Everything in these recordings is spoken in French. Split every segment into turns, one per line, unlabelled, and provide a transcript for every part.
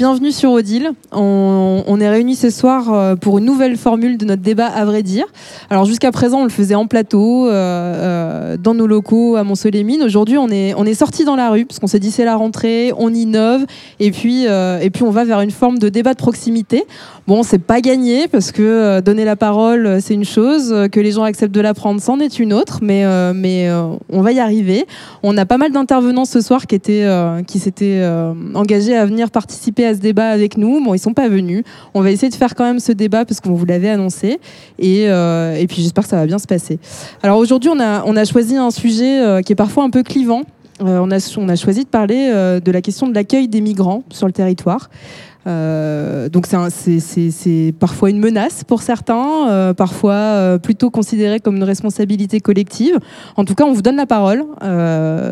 bienvenue sur Odile. On, est réunis ce soir euh, pour une nouvelle formule de notre débat à vrai dire. Alors jusqu'à présent, on le faisait en plateau, euh, euh, dans nos locaux à Mont-Soleil-Mines. Aujourd'hui, on est, on est sorti dans la rue parce qu'on s'est dit c'est la rentrée, on innove et puis, et puis on va vers une forme de débat de proximité. Bon, c'est pas gagné parce que donner la parole, c'est une chose, que les gens acceptent de la prendre, c'en est une autre, mais, mais on va y arriver. On a pas mal d'intervenants ce soir qui, étaient, qui s'étaient engagés à venir participer à ce débat avec nous. Bon, ils sont pas venus. On va essayer de faire quand même ce débat parce qu'on vous l'avait annoncé. Et, euh, et puis j'espère que ça va bien se passer. Alors aujourd'hui, on a, on a choisi un sujet euh, qui est parfois un peu clivant. Euh, on, a, on a choisi de parler de la question de l'accueil des migrants sur le territoire. Euh, donc c'est parfois une menace pour certains, euh, parfois euh, plutôt considéré comme une responsabilité collective. En tout cas, on vous donne la parole.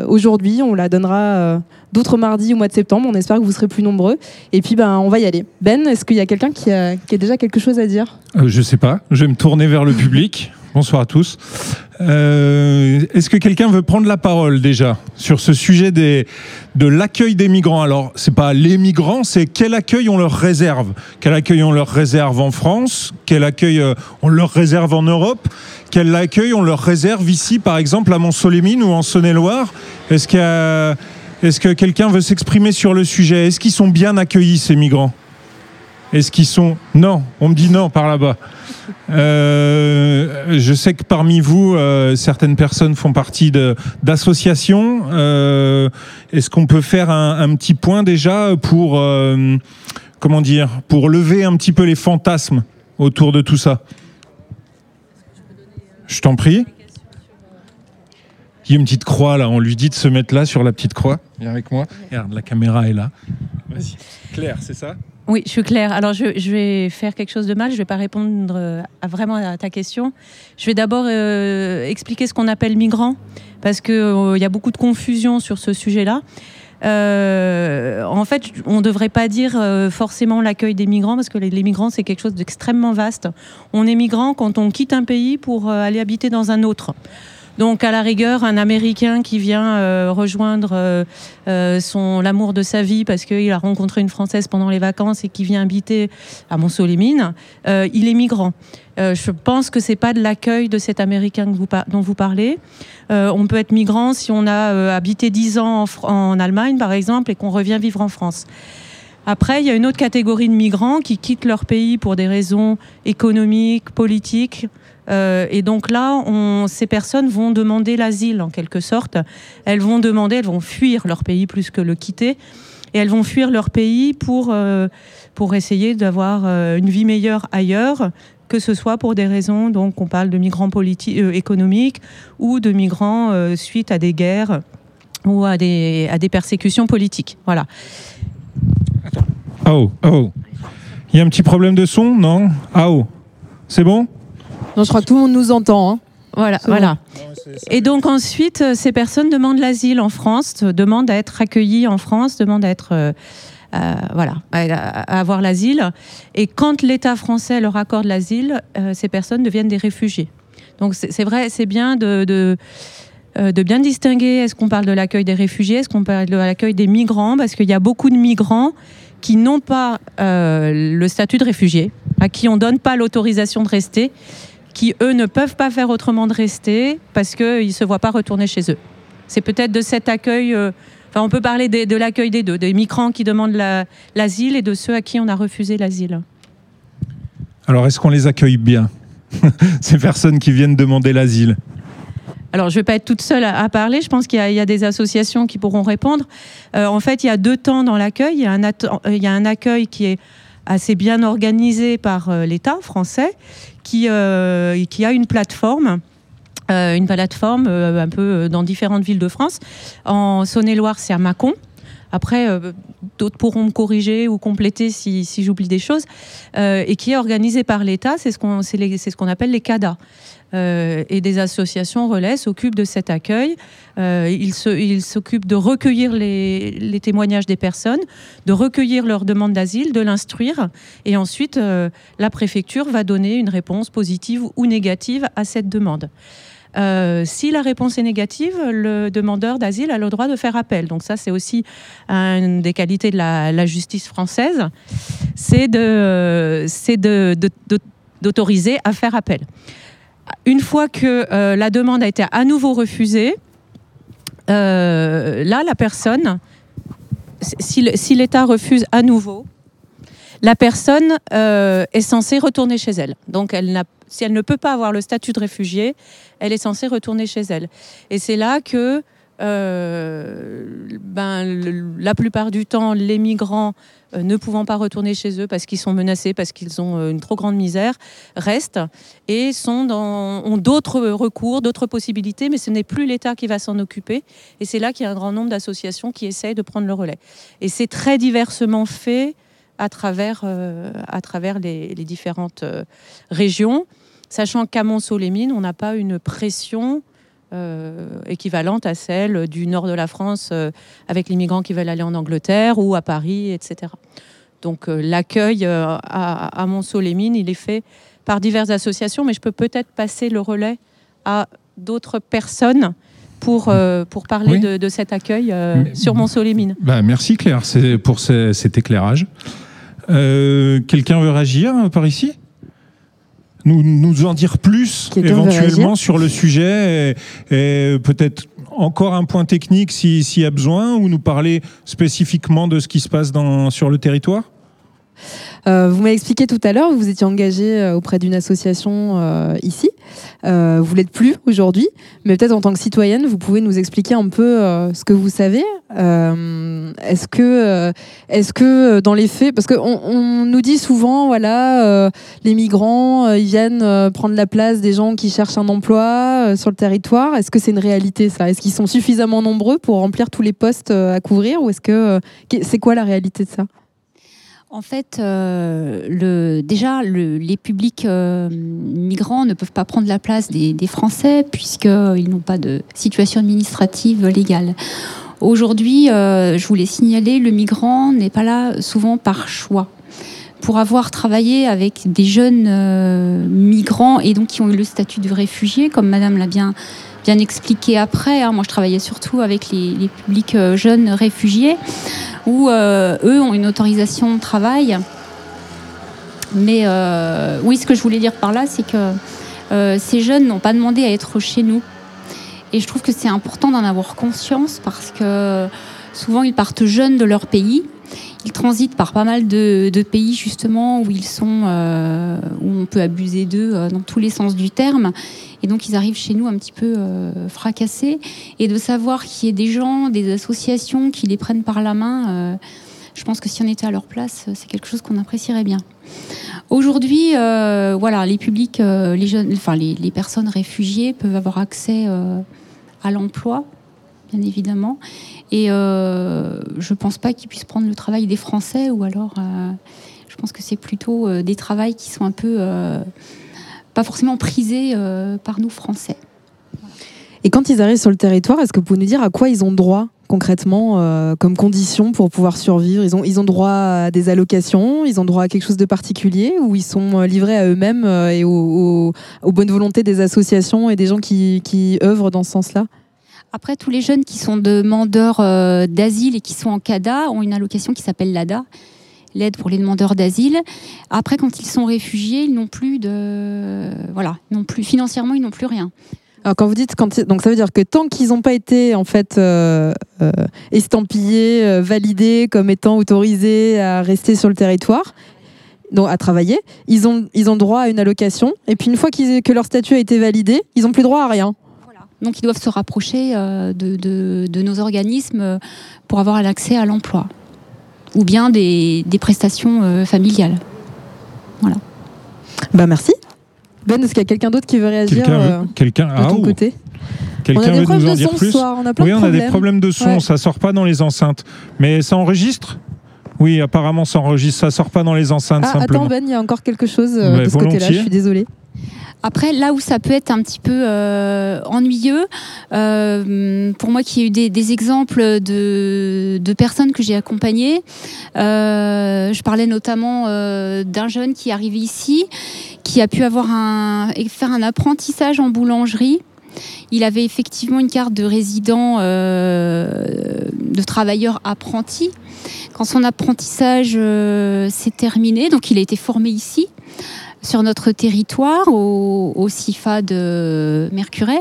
Aujourd'hui, on la donnera d'autres mardis au mois de septembre. On espère que vous serez plus nombreux. Et puis, ben, on va y aller. Ben, est-ce qu'il y a quelqu'un qui a, déjà quelque chose à dire?
Je sais pas. Je vais me tourner vers le public. Bonsoir à tous. Euh, est-ce que quelqu'un veut prendre la parole déjà sur ce sujet des, de l'accueil des migrants? Alors, c'est pas les migrants, c'est quel accueil on leur réserve? Quel accueil on leur réserve en France? Quel accueil euh, on leur réserve en Europe? Quel accueil on leur réserve ici, par exemple, à Mont-Solémine ou en Saône-et-Loire? Est-ce est que quelqu'un veut s'exprimer sur le sujet? Est-ce qu'ils sont bien accueillis, ces migrants? Est-ce qu'ils sont... Non, on me dit non par là-bas. Euh, je sais que parmi vous, euh, certaines personnes font partie d'associations. Euh, est-ce qu'on peut faire un, petit point déjà pour, comment dire, pour lever un petit peu les fantasmes autour de tout ça? Je t'en prie. Il y a une petite croix là, on lui dit de se mettre là sur la petite croix. Viens avec moi. Regarde, la caméra est là. Vas-y. Claire, c'est ça?
Oui, je suis claire. Alors, je, vais faire quelque chose de mal. Je ne vais pas répondre euh, à, vraiment à ta question. Je vais d'abord euh, expliquer ce qu'on appelle migrant, parce qu'il euh, y a beaucoup de confusion sur ce sujet-là. en fait, on ne devrait pas dire forcément l'accueil des migrants, parce que les migrants, c'est quelque chose d'extrêmement vaste. On est migrant quand on quitte un pays pour aller habiter dans un autre. Donc à la rigueur, un Américain qui vient euh, rejoindre euh, euh, son l'amour de sa vie parce qu'il a rencontré une Française pendant les vacances et qui vient habiter à Mont-Soleil-Mines, il est migrant. je pense que c'est pas de l'accueil de cet Américain dont vous parlez. on peut être migrant si on a habité dix ans en Allemagne, par exemple, et qu'on revient vivre en France. Après, il y a une autre catégorie de migrants qui quittent leur pays pour des raisons économiques, politiques, euh, et donc là, ces personnes vont demander l'asile en quelque sorte. Elles vont demander, elles vont fuir leur pays plus que le quitter. Et elles vont fuir leur pays pour, euh, pour essayer d'avoir euh, une vie meilleure ailleurs, que ce soit pour des raisons, donc on parle de migrants économiques ou de migrants suite à des guerres ou à des, à des persécutions politiques. Voilà.
Oh, oh. Il y a un petit problème de son, non? Ah, oh. C'est bon?
Je crois que tout le monde nous entend. Hein.
Voilà, voilà. Et donc ensuite, euh, ces personnes demandent l'asile en France, demandent à être accueillies en France, demandent à être euh, euh, voilà, à, avoir l'asile. Et quand l'État français leur accorde l'asile, ces personnes deviennent des réfugiés. Donc c'est vrai, c'est bien de, de, de, bien distinguer. Est-ce qu'on parle de l'accueil des réfugiés Est-ce qu'on parle de l'accueil des migrants Parce qu'il y a beaucoup de migrants qui n'ont pas le statut de réfugié, à qui on donne pas l'autorisation de rester qui, eux, ne peuvent pas faire autrement de rester parce qu'ils ne se voient pas retourner chez eux. C'est peut-être de cet accueil, euh, enfin, on peut parler de, l'accueil des deux, des migrants qui demandent l'asile et de ceux à qui on a refusé l'asile.
Alors, est-ce qu'on les accueille bien, ces personnes qui viennent demander l'asile
alors, je ne vais pas être toute seule à, parler. Je pense qu'il y, a des associations qui pourront répondre. Euh, en fait, il y a deux temps dans l'accueil. Il, il, y a un accueil qui est assez bien organisé par euh, l'État français, qui, euh, qui a une plateforme. Euh, une plateforme un peu dans différentes villes de France. En Saône-et-Loire, c'est à Mâcon. Après, d'autres pourront me corriger ou compléter si, j'oublie des choses. et qui est organisé par l'État, c'est ce qu'on appelle les CADA. Euh, et des associations relais s'occupent de cet accueil. Euh, ils s'occupent de recueillir les, témoignages des personnes, de recueillir leur demande d'asile, de l'instruire, et ensuite euh, la préfecture va donner une réponse positive ou négative à cette demande. Euh, si la réponse est négative, le demandeur d'asile a le droit de faire appel. Donc ça, c'est aussi une des qualités de la, justice française, c'est de, d'autoriser à faire appel. Une fois que euh, la demande a été à nouveau refusée, euh, là, la personne, si l'État refuse à nouveau, la personne est censée retourner chez elle. Donc, elle n'a si elle ne peut pas avoir le statut de réfugié, elle est censée retourner chez elle. Et c'est là que euh, ben, la plupart du temps, les migrants euh, ne pouvant pas retourner chez eux parce qu'ils sont menacés, parce qu'ils ont euh, une trop grande misère, restent et sont dans, ont d'autres recours, d'autres possibilités, mais ce n'est plus l'État qui va s'en occuper. Et c'est là qu'il y a un grand nombre d'associations qui essayent de prendre le relais. Et c'est très diversement fait à travers, à travers les, les différentes régions sachant qu'à Mont-Solémine, on n'a pas une pression euh, équivalente à celle du nord de la France euh, avec les migrants qui veulent aller en Angleterre ou à Paris, etc. Donc euh, l'accueil à, à Mont-Solémine, il est fait par diverses associations, mais je peux peut-être passer le relais à d'autres personnes pour, pour parler de, cet accueil sur Mont-Solémine.
Bah, merci Claire pour cet éclairage. Quelqu'un veut réagir par ici? Nous, nous en dire plus éventuellement sur le sujet et, peut-être encore un point technique s'il y a besoin ou nous parler spécifiquement de ce qui se passe dans, sur le territoire?
Euh, vous m'avez expliqué tout à l'heure, vous étiez engagé euh, auprès d'une association euh, ici. vous l'êtes plus aujourd'hui, mais peut-être en tant que citoyenne, vous pouvez nous expliquer un peu ce que vous savez. est-ce que, est-ce que dans les faits, parce qu'on on nous dit souvent, voilà, les migrants, ils viennent prendre la place des gens qui cherchent un emploi sur le territoire. Est-ce que c'est une réalité ça? Est-ce qu'ils sont suffisamment nombreux pour remplir tous les postes à couvrir, ou est-ce que c'est quoi la réalité de ça?
En fait, euh, le, déjà, les publics euh, migrants ne peuvent pas prendre la place des, Français puisqu'ils n'ont pas de situation administrative légale. Aujourd'hui, euh, je voulais signaler, le migrant n'est pas là souvent par choix. Pour avoir travaillé avec des jeunes migrants et donc qui ont eu le statut de réfugié, comme Madame l'a bien bien expliqué après. Hein. Moi, je travaillais surtout avec les, publics jeunes réfugiés où euh, eux ont une autorisation de travail. Mais euh, oui, ce que je voulais dire par là, c'est que euh, ces jeunes n'ont pas demandé à être chez nous. Et je trouve que c'est important d'en avoir conscience parce que souvent ils partent jeunes de leur pays. Ils transitent par pas mal de, pays justement où ils sont, où on peut abuser d'eux dans tous les sens du terme. Et donc ils arrivent chez nous un petit peu euh, fracassés. Et de savoir qu'il y ait des gens, des associations qui les prennent par la main, euh, je pense que si on était à leur place, c'est quelque chose qu'on apprécierait bien. Aujourd'hui, euh, voilà, les publics, les jeunes, enfin les, personnes réfugiées peuvent avoir accès à l'emploi, bien évidemment. Et je ne pense pas qu'ils puissent prendre le travail des Français, ou alors je pense que c'est plutôt des travails qui sont un peu pas forcément prisés euh, par nous Français.
Et quand ils arrivent sur le territoire, est-ce que vous pouvez nous dire à quoi ils ont droit concrètement euh, comme condition pour pouvoir survivre? Ils ont, ils ont droit à des allocations, ils ont droit à quelque chose de particulier? Ou ils sont euh, livrés à eux-mêmes et aux, bonnes volontés des associations et des gens qui, qui œuvrent dans ce sens-là?
Après, tous les jeunes qui sont demandeurs d'asile et qui sont en CADA ont une allocation qui s'appelle l'ADA, l'aide pour les demandeurs d'asile. Après, quand ils sont réfugiés, ils n'ont plus de, voilà, non plus financièrement, ils n'ont plus rien.
Alors quand vous dites donc ça veut dire que tant qu'ils n'ont pas été en fait euh, euh, estampillés, euh, validés comme étant autorisés à rester sur le territoire, donc à travailler, ils ont ils ont droit à une allocation et puis une fois que leur statut a été validé, ils n'ont plus droit à rien.
Donc ils doivent se rapprocher de, de, nos organismes pour avoir l'accès à l'emploi ou bien des, prestations euh, familiales. Voilà.
Bah merci. Ben, est-ce qu'il y a quelqu'un d'autre qui veut réagir
Quelqu'un
euh, de ton ah, côté
Quelqu'un veut nous en dire plus
soir. On a plein
Oui,
on
a des problèmes de son. Ça sort pas dans les enceintes, mais ça enregistre. Oui, apparemment, ça enregistre. Ça sort pas dans les enceintes
ah,
simplement.
Attends, Ben, il y a encore quelque chose euh, de ce côté-là. Je suis désolée.
Après, là où ça peut être un petit peu euh, ennuyeux, euh, pour moi qui ai eu des, exemples de, personnes que j'ai accompagnées, euh, je parlais notamment d'un jeune qui est arrivé ici, qui a pu avoir un, faire un apprentissage en boulangerie Il avait effectivement une carte de résident, euh, de travailleur apprenti. Quand son apprentissage euh, s'est terminé, donc il a été formé ici, sur notre territoire, au, CIFA de Mercuret.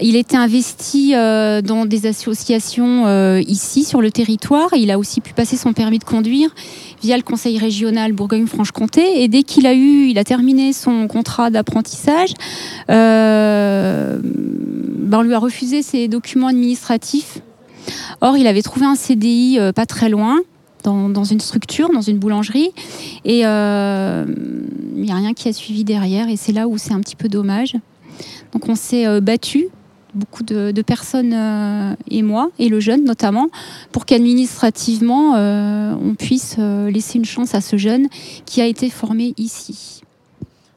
Il était investi euh, dans des associations euh, ici sur le territoire. Il a aussi pu passer son permis de conduire via le conseil régional Bourgogne-Franche-Comté. Et dès qu'il a eu, il a terminé son contrat d'apprentissage, euh, ben, on lui a refusé ses documents administratifs. Or, il avait trouvé un CDI pas très loin. Dans, une structure, dans une boulangerie. Et euh, il n'y a rien qui a suivi derrière. Et c'est là où c'est un petit peu dommage. Donc on s'est euh, battu beaucoup de, personnes euh, et moi, et le jeune notamment, pour qu'administrativement, on puisse laisser une chance à ce jeune qui a été formé ici.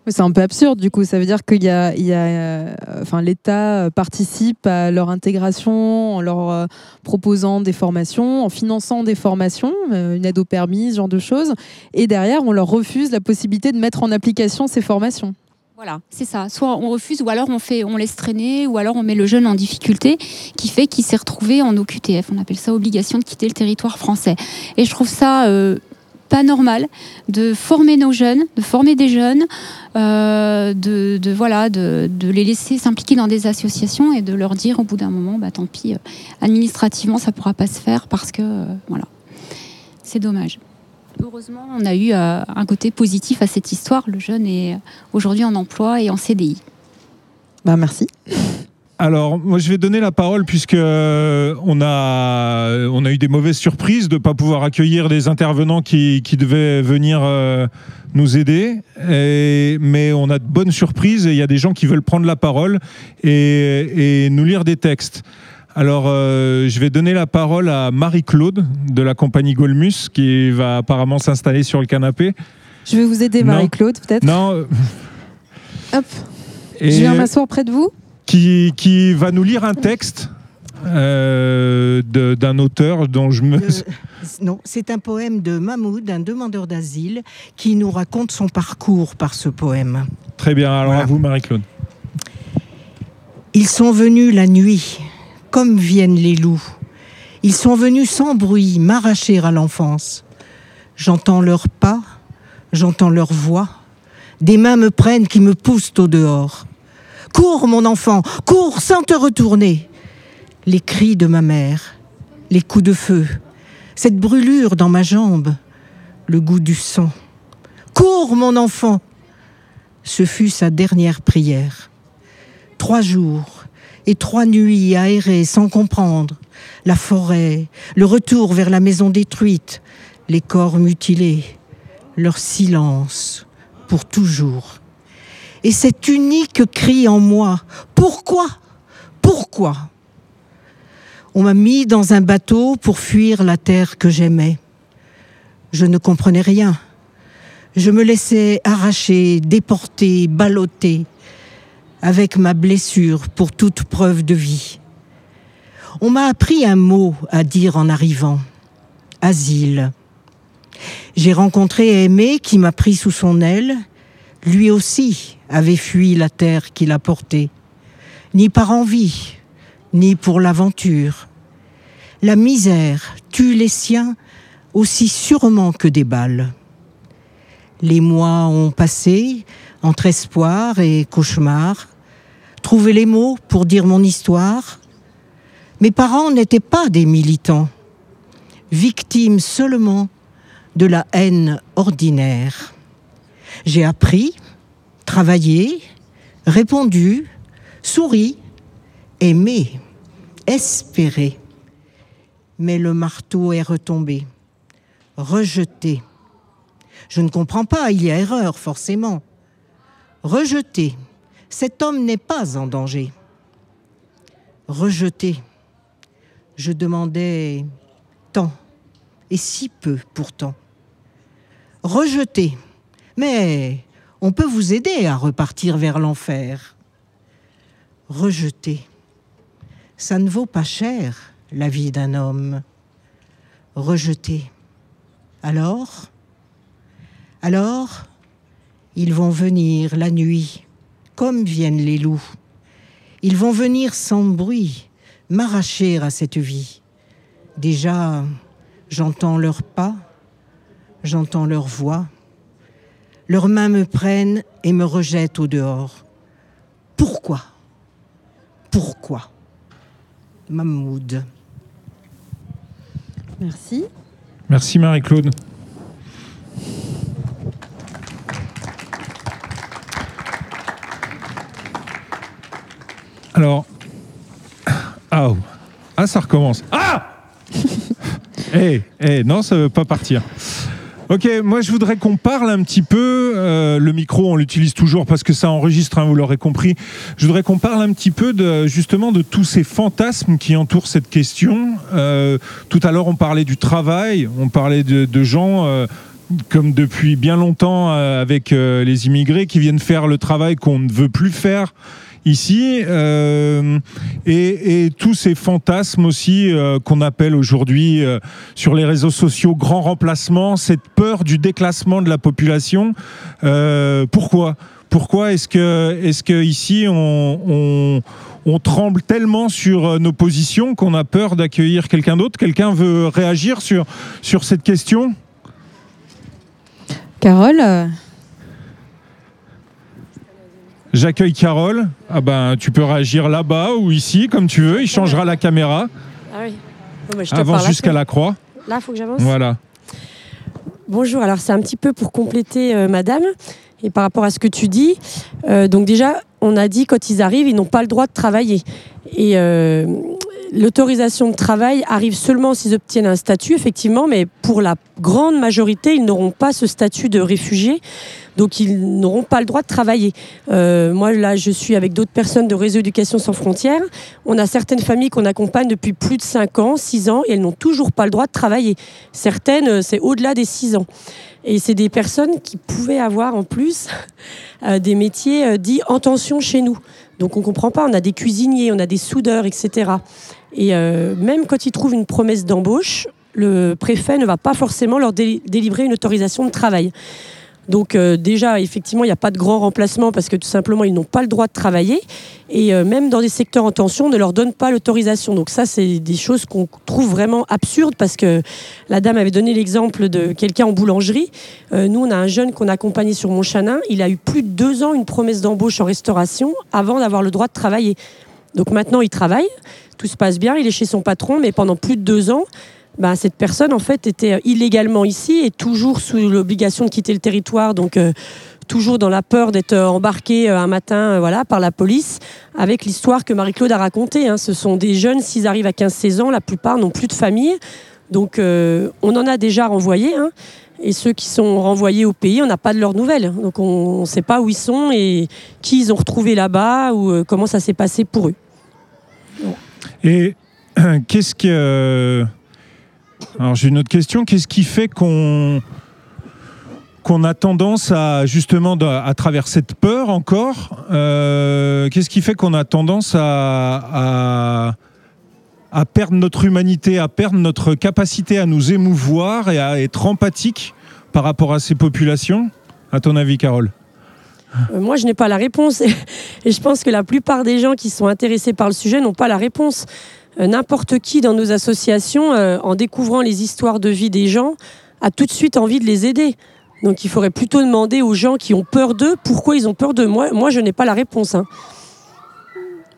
C'est un peu absurde du coup. Ça veut dire qu'il y a, euh, l'État participe à leur intégration en leur euh, proposant des formations, en finançant des formations, euh, une aide au permis, ce genre de choses. Et derrière, on leur refuse la possibilité de mettre en application ces formations.
Voilà, c'est ça. Soit on refuse, ou alors on fait, on laisse traîner, ou alors on met le jeune en difficulté, qui fait qu'il s'est retrouvé en OQTF. On appelle ça obligation de quitter le territoire français. Et je trouve ça euh, pas normal de former nos jeunes, de former des jeunes, euh, de, voilà, de, les laisser s'impliquer dans des associations et de leur dire au bout d'un moment, bah tant pis, euh, administrativement ça pourra pas se faire parce que euh, voilà, c'est dommage. Heureusement, on a eu un côté positif à cette histoire. Le jeune est aujourd'hui en emploi et en CDI.
Bah merci.
Alors, moi, je vais donner la parole puisque euh, on a, on a eu des mauvaises surprises de ne pas pouvoir accueillir des intervenants qui, qui devaient venir euh, nous aider. Et, mais on a de bonnes surprises et il y a des gens qui veulent prendre la parole et, et nous lire des textes. Alors, euh, je vais donner la parole à Marie-Claude de la compagnie Golmus qui va apparemment s'installer sur le canapé.
Je vais vous aider. Marie-Claude, peut-être?
Non.
Hop,
et
je viens m'asseoir près de vous.
Qui, qui va nous lire un texte euh, d'un auteur dont je me...
Euh, non, c'est un poème de Mahmoud, un demandeur d'asile, qui nous raconte son parcours par ce poème.
Très bien, alors
Voilà.
à vous Marie-Claude.
Ils sont venus la nuit, comme viennent les loups. Ils sont venus sans bruit m'arracher à l'enfance. J'entends leurs pas, j'entends leur voix. Des mains me prennent qui me poussent au dehors. Cours, mon enfant, cours sans te retourner. Les cris de ma mère, les coups de feu, cette brûlure dans ma jambe, le goût du sang. Cours, mon enfant. Ce fut sa dernière prière. Trois jours et trois nuits à errer sans comprendre. La forêt, le retour vers la maison détruite, les corps mutilés, leur silence pour toujours. Et cet unique cri en moi, pourquoi? Pourquoi? On m'a mis dans un bateau pour fuir la terre que j'aimais. Je ne comprenais rien. Je me laissais arracher, déporter, balloter avec ma blessure pour toute preuve de vie. On m'a appris un mot à dire en arrivant. Asile. J'ai rencontré Aimé qui m'a pris sous son aile. Lui aussi avait fui la terre qu'il a portée. Ni par envie, ni pour l'aventure. La misère tue les siens aussi sûrement que des balles. Les mois ont passé entre espoir et cauchemar. Trouver les mots pour dire mon histoire. Mes parents n'étaient pas des militants, victimes seulement de la haine ordinaire. J'ai appris, travaillé, répondu, souri, aimé, espéré. Mais le marteau est retombé, rejeté. Je ne comprends pas, il y a erreur, forcément. Rejeté. Cet homme n'est pas en danger. Rejeté. Je demandais tant, et si peu pourtant. Rejeté. Mais on peut vous aider à repartir vers l'enfer. Rejeté. Ça ne vaut pas cher, la vie d'un homme. Rejeté. Alors? Alors, ils vont venir la nuit, comme viennent les loups. Ils vont venir sans bruit, m'arracher à cette vie. Déjà, j'entends leurs pas, j'entends leur voix. Leurs mains me prennent et me rejettent au dehors. Pourquoi? Pourquoi? Mahmoud.
Merci.
Merci Marie-Claude. Alors, ah, oh. ah ça recommence. Ah Eh, eh, non, ça veut pas partir. Ok, moi je voudrais qu'on parle un petit peu. euh, le micro, on l'utilise toujours parce que ça enregistre, hein, vous l'aurez compris. Je voudrais qu'on parle un petit peu justement de tous ces fantasmes qui entourent cette question. Euh, tout à l'heure, on parlait du travail, on parlait de, gens. euh, comme depuis bien longtemps avec les immigrés qui viennent faire le travail qu'on ne veut plus faire ici euh, et, et tous ces fantasmes aussi euh, qu'on appelle aujourd'hui euh, sur les réseaux sociaux grand remplacement, cette peur du déclassement de la population. Euh, pourquoi? Pourquoi est-ce que, est-ce que ici on, on, on tremble tellement sur euh, nos positions qu'on a peur d'accueillir quelqu'un d'autre? Quelqu'un veut réagir sur, sur cette question?
Carole?
J'accueille Carole. Ah ben, tu peux réagir là-bas ou ici, comme tu veux. Il changera la caméra.
Ah oui. Bon, bah, je te
Avance jusqu'à la croix.
Là, il faut que j'avance.
Voilà.
Bonjour, alors c'est un petit peu pour compléter euh, madame et par rapport à ce que tu dis. euh, donc déjà, on a dit quand ils arrivent, ils n'ont pas le droit de travailler. Et euh, l'autorisation de travail arrive seulement s'ils obtiennent un statut, effectivement, mais pour la grande majorité, ils n'auront pas ce statut de réfugié. Donc ils n'auront pas le droit de travailler. Euh, moi là, je suis avec d'autres personnes de Réseau Éducation sans frontières. On a certaines familles qu'on accompagne depuis plus de 5 ans, 6 ans, et elles n'ont toujours pas le droit de travailler. Certaines, euh, c'est au-delà des 6 ans. Et c'est des personnes qui pouvaient avoir en plus euh, des métiers euh, dits en tension chez nous. Donc on ne comprend pas, on a des cuisiniers, on a des soudeurs, etc. Et euh, même quand ils trouvent une promesse d'embauche, le préfet ne va pas forcément leur dé- délivrer une autorisation de travail. Donc euh, déjà, effectivement, il n'y a pas de grand remplacement parce que tout simplement, ils n'ont pas le droit de travailler. Et euh, même dans des secteurs en tension, on ne leur donne pas l'autorisation. Donc ça, c'est des choses qu'on trouve vraiment absurdes parce que la dame avait donné l'exemple de quelqu'un en boulangerie. Nous, on a un jeune qu'on a accompagné sur Montchanin. Il a eu plus de deux ans une promesse d'embauche en restauration avant d'avoir le droit de travailler. Donc maintenant, il travaille, tout se passe bien, il est chez son patron, mais pendant plus de deux ans, ben, cette personne en fait était illégalement ici et toujours sous l'obligation de quitter le territoire, donc euh, toujours dans la peur d'être euh, embarqué euh, un matin euh, voilà, par la police, avec l'histoire que Marie-Claude a racontée. hein. Ce sont des jeunes, s'ils arrivent à 15-16 ans, la plupart n'ont plus de famille. Donc euh, on en a déjà renvoyé. hein. Et ceux qui sont renvoyés au pays, on n'a pas de leurs nouvelles. Donc on ne sait pas où ils sont et qui ils ont retrouvé là-bas ou euh, comment ça s'est passé pour eux.
Et qu'est-ce que. Alors j'ai une autre question. Qu'est-ce qui fait qu'on a tendance à justement à travers cette peur encore euh, Qu'est-ce qui fait qu'on a tendance à perdre notre humanité, à perdre notre capacité à nous émouvoir et à être empathique par rapport à ces populations? À ton avis, Carole?
Euh, Moi, je n'ai pas la réponse. Et je pense que la plupart des gens qui sont intéressés par le sujet n'ont pas la réponse. Euh, N'importe qui dans nos associations, euh, en découvrant les histoires de vie des gens, a tout de suite envie de les aider. Donc il faudrait plutôt demander aux gens qui ont peur d'eux pourquoi ils ont peur d'eux. Moi, moi je n'ai pas la réponse. hein.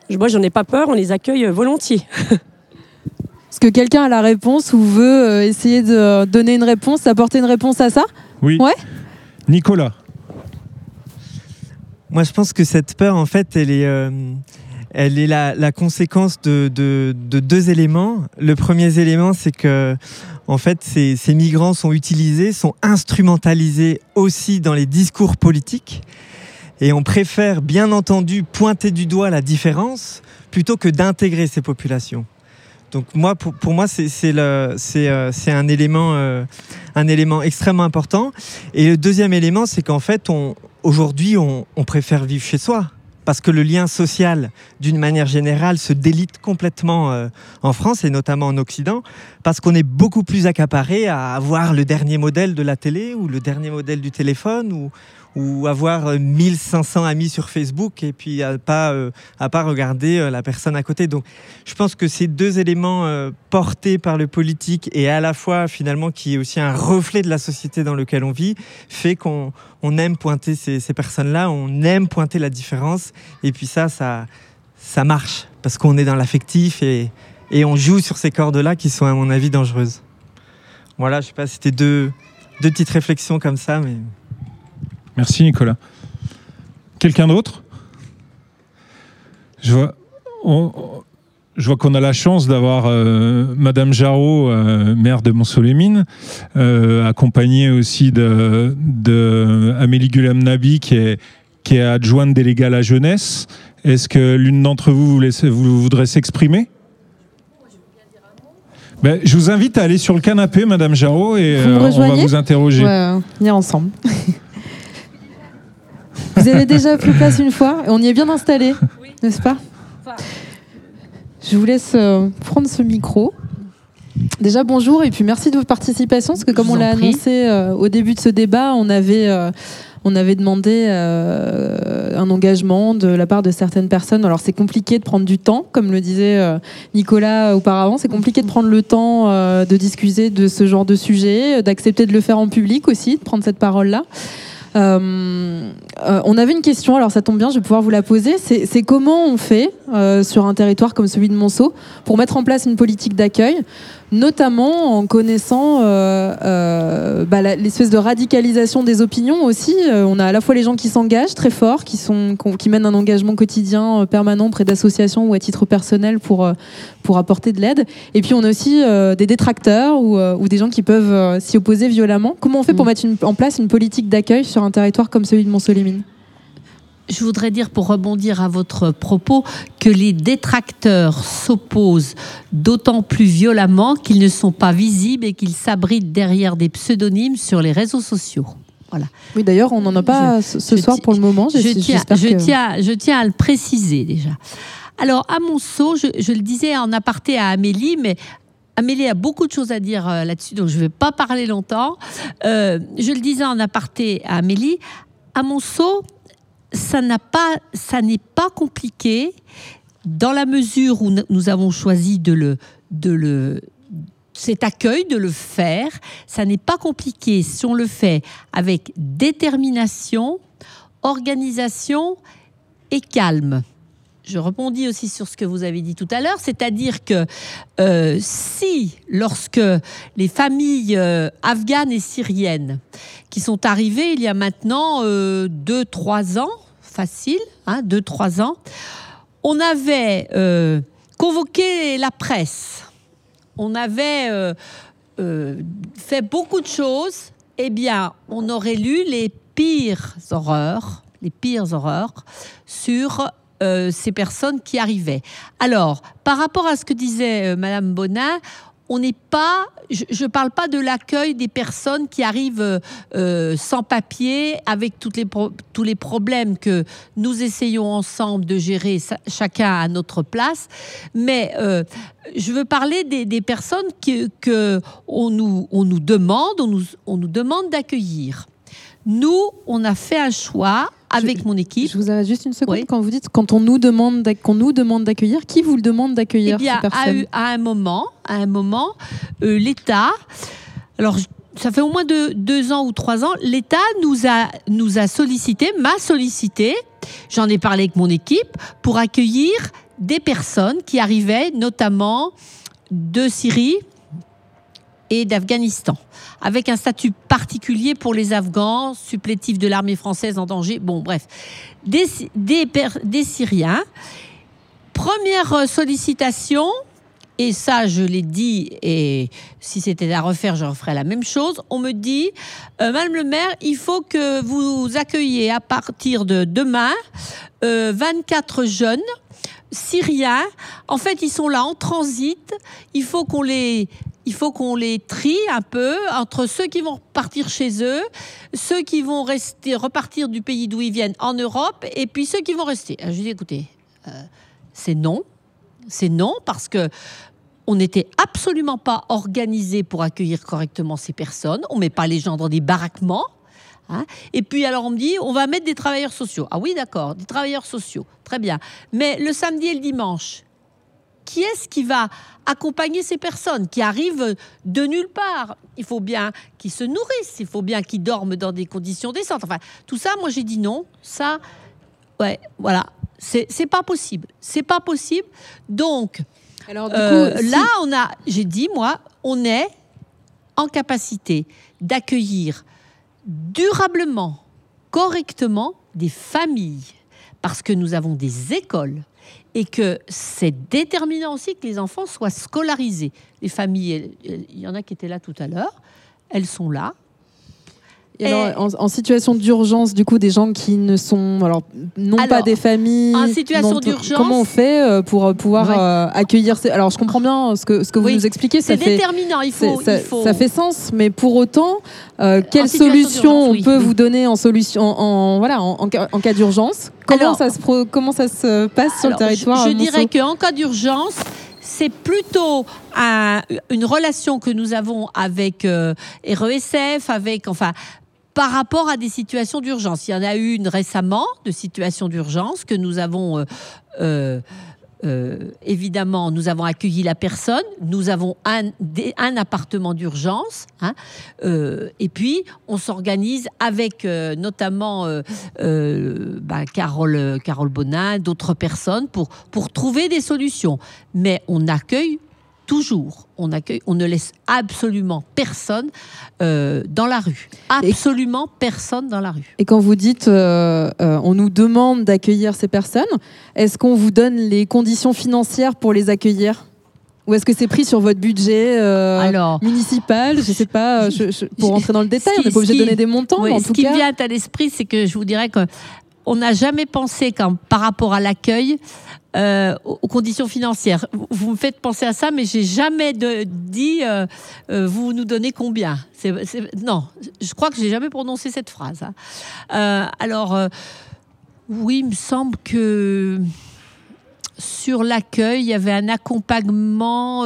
Moi, j'en ai pas peur, on les accueille volontiers.
Est-ce que quelqu'un a la réponse ou veut essayer de donner une réponse, apporter une réponse à ça?
Oui.
Ouais?
Nicolas
Moi, je pense que cette peur, en fait, elle est, euh, elle est la, conséquence de, de- de deux éléments. Le premier élément, c'est que, en fait, ces, migrants sont utilisés, sont instrumentalisés aussi dans les discours politiques. Et on préfère, bien entendu, pointer du doigt la différence plutôt que d'intégrer ces populations. Donc moi, pour, moi, c'est euh, un euh, un élément extrêmement important. Et le deuxième élément, c'est qu'en fait, on, aujourd'hui, on, préfère vivre chez soi. Parce que le lien social, d'une manière générale, se délite complètement euh, en France et notamment en Occident, parce qu'on est beaucoup plus accaparé à avoir le dernier modèle de la télé ou le dernier modèle du téléphone ou, ou avoir euh, 1500 amis sur Facebook et puis à pas, euh, à pas regarder euh, la personne à côté. Donc je pense que ces deux éléments euh, portés par le politique et à la fois finalement qui est aussi un reflet de la société dans laquelle on vit, fait qu'on on aime pointer ces, ces personnes-là, on aime pointer la différence et puis ça, ça, ça marche parce qu'on est dans l'affectif et, et on joue sur ces cordes-là qui sont à mon avis dangereuses. Voilà, je sais pas, c'était deux, deux petites réflexions comme ça, mais...
Merci Nicolas. Quelqu'un d'autre? Je vois, on- je vois qu'on a la chance d'avoir euh, Madame Jarreau, euh, maire de Montsolémine, euh, accompagnée aussi de, de Amélie Gulam-Nabi, qui est, qui est adjointe déléguée à la jeunesse. Est-ce que l'une d'entre vous, vous, laissez- vous voudrez s'exprimer? Ben, je vous invite à aller sur le canapé, Madame Jarreau, et on va vous interroger.
Venir ensemble. Vous avez déjà pris place une fois et on y est bien installé, n'est-ce pas Je vous laisse euh, prendre ce micro. Déjà bonjour et puis merci de votre participation parce que comme on l'a annoncé euh, au début de ce débat, on avait euh, on avait demandé euh, un engagement de la part de certaines personnes. Alors c'est compliqué de prendre du temps, comme le disait Nicolas auparavant. C'est compliqué de prendre le temps de discuter de ce genre de sujet, d'accepter de le faire en public aussi, de prendre cette parole-là. Euh, euh, on avait une question, alors ça tombe bien, je vais pouvoir vous la poser. C'est c'est comment on fait euh, sur un territoire comme celui de Monceau pour mettre en place une politique d'accueil, notamment en connaissant euh, euh, bah, l'espèce de radicalisation des opinions aussi. Euh, on a à la fois les gens qui s'engagent très fort, qui, sont, qui mènent un engagement quotidien euh, permanent auprès d'associations ou à titre personnel pour, pour apporter de l'aide. Et puis on a aussi euh, des détracteurs ou, ou des gens qui peuvent s'y opposer violemment. Comment on fait pour
Mm.
mettre une- en place une politique d'accueil sur un territoire comme celui de Montsolémine?
Je voudrais dire, pour rebondir à votre propos, que les détracteurs s'opposent d'autant plus violemment qu'ils ne sont pas visibles et qu'ils s'abritent derrière des pseudonymes sur les réseaux sociaux. Voilà.
Oui, d'ailleurs, on n'en a pas ce, ce
je
soir pour le moment.
Je tiens,
j'espère
je,
que-
tiens, je tiens à le préciser déjà. Alors, à Monceau, je, je le disais en aparté à Amélie, mais Amélie a beaucoup de choses à dire euh, là-dessus, donc je ne vais pas parler longtemps. Euh, je le disais en aparté à Amélie, à Monceau, ça n'a pas, ça n'est pas compliqué dans la mesure où nous avons choisi de le, de le, cet accueil, de le faire. Ça n'est pas compliqué si on le fait avec détermination, organisation et calme. Je rebondis aussi sur ce que vous avez dit tout à l'heure, c'est-à-dire que euh, si, lorsque les familles euh, afghanes et syriennes qui sont arrivées il y a maintenant 2-3 ans, facile, 2-3 ans, on avait euh, convoqué la presse, on avait euh, euh, fait beaucoup de choses, eh bien, on aurait lu les pires horreurs, les pires horreurs sur euh, ces personnes qui arrivaient. Alors, par rapport à ce que disait euh, Madame Bonin, on n'est pas, je ne parle pas de l'accueil des personnes qui arrivent euh, euh, sans papier, avec toutes les tous les problèmes que nous essayons ensemble de gérer chacun à notre place, mais je veux parler des, des personnes que, que nous, on nous demande, on nous, on nous demande d'accueillir. Nous, on a fait un choix avec mon équipe.
Je vous arrête juste une seconde.
Oui.
Quand vous dites quand on nous demande qu'on nous demande d'accueillir, qui vous le demande d'accueillir
Eh à, à un moment, à un moment, euh, l'État, alors ça fait au moins deux, deux ans ou trois ans, l'État nous a, nous a sollicité, m'a sollicité, j'en ai parlé avec mon équipe, pour accueillir des personnes qui arrivaient notamment de Syrie d'Afghanistan, avec un statut particulier pour les Afghans, supplétifs de l'armée française en danger, bon bref, des, des, Syriens. Première euh, sollicitation, et ça je l'ai dit, et si c'était à refaire, je referais la même chose, on me dit, euh, Madame le maire, il faut que vous accueilliez à partir de demain euh, 24 jeunes syriens. En fait, ils sont là en transit. Il faut qu'on les, il faut qu'on les trie un peu entre ceux qui vont repartir chez eux, ceux qui vont rester, repartir du pays d'où ils viennent en Europe, et puis ceux qui vont rester. Alors, je dis, écoutez, euh, c'est non, c'est non parce que on n'était absolument pas organisé pour accueillir correctement ces personnes. On met pas les gens dans des baraquements hein. Et puis alors on me dit, on va mettre des travailleurs sociaux. Ah oui, d'accord, des travailleurs sociaux, très bien. Mais le samedi et le dimanche, qui est-ce qui va accompagner ces personnes qui arrivent de nulle part? Il faut bien qu'ils se nourrissent, il faut bien qu'ils dorment dans des conditions décentes. Enfin, tout ça, moi j'ai dit non. Ça, ouais, voilà, c'est pas possible. C'est pas possible. Donc,
Alors, du
euh,
coup, si-
là, on a, j'ai dit, moi, on est en capacité d'accueillir durablement, correctement des familles, parce que nous avons des écoles et que c'est déterminant aussi que les enfants soient scolarisés. Les familles, il y en a qui étaient là tout à l'heure, elles sont là.
Et alors, en, en situation d'urgence, du coup, des gens qui ne sont, alors, non pas des familles.
en situation d'urgence-
Comment on fait euh, pour euh, pouvoir
Ouais.
euh, accueillir ces... Alors, je comprends bien ce que, ce que vous
Oui,
nous expliquez.
C'est
fait,
déterminant, il
c'est-
faut,
ça,
il faut...
ça fait sens, mais pour autant, euh, quelle
situation
solution
d'urgence,
on
oui,
peut
oui.
vous donner en solution, en, en- voilà, en, en cas, en cas d'urgence? Comment
Alors-
ça se pro- comment ça se passe sur le territoire
Je, dirais qu'en cas d'urgence, c'est plutôt un- une relation que nous avons avec euh, RESF, avec enfin par rapport à des situations d'urgence. Il y en a eu une récemment de situations d'urgence que nous avons euh, euh, euh, évidemment, nous avons accueilli la personne, nous avons un, un appartement d'urgence, hein, et puis on s'organise avec notamment bah, Carole, Carole Bonin, d'autres personnes pour, pour trouver des solutions. Mais on accueille toujours, on accueille, on ne laisse absolument personne euh, dans la rue. Absolument personne dans la rue.
Et quand vous dites, euh, euh, on nous demande d'accueillir ces personnes, est-ce qu'on vous donne les conditions financières pour les accueillir? Ou est-ce que c'est pris sur votre budget euh,
Alors,
municipal? Je sais pas, je- je- pour rentrer dans le détail,
ce
on n'est
qui-
pas obligé de
ce qui-
donner des montants,
Oui,
en
ce
tout
qui
cas.
me vient à l'esprit, c'est que je vous dirais que on n'a jamais pensé par rapport à l'accueil, euh, aux conditions financières. Vous, me faites penser à ça, mais j'ai jamais dit euh, euh, vous nous donnez combien. Non, je crois que j'ai jamais prononcé cette phrase. hein. Alors, oui, il me semble que sur l'accueil, il y avait un accompagnement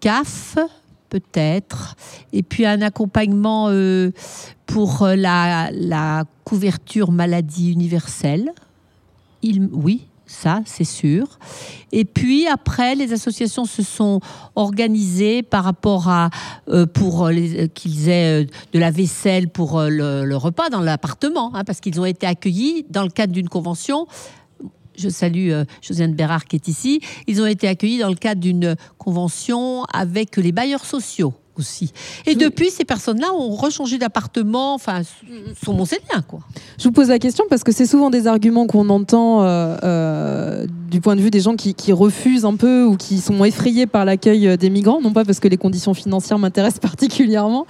CAF, peut-être, et puis un accompagnement euh, pour euh, la, couverture maladie universelle. Oui, ça, c'est sûr. Et puis après, les associations se sont organisées par rapport à euh, pour qu'ils aient de la vaisselle pour le, le repas dans l'appartement, hein, parce qu'ils ont été accueillis dans le cadre d'une convention. Je salue euh, Josiane Bérard qui est ici. Ils ont été accueillis dans le cadre d'une convention avec les bailleurs sociaux aussi. Et depuis, ces personnes-là ont rechangé d'appartement, enfin, sont montséliens, quoi.
Je vous pose la question parce que c'est souvent des arguments qu'on entend euh, euh, du point de vue des gens qui, qui refusent un peu ou qui sont effrayés par l'accueil euh, des migrants, non pas parce que les conditions financières m'intéressent particulièrement,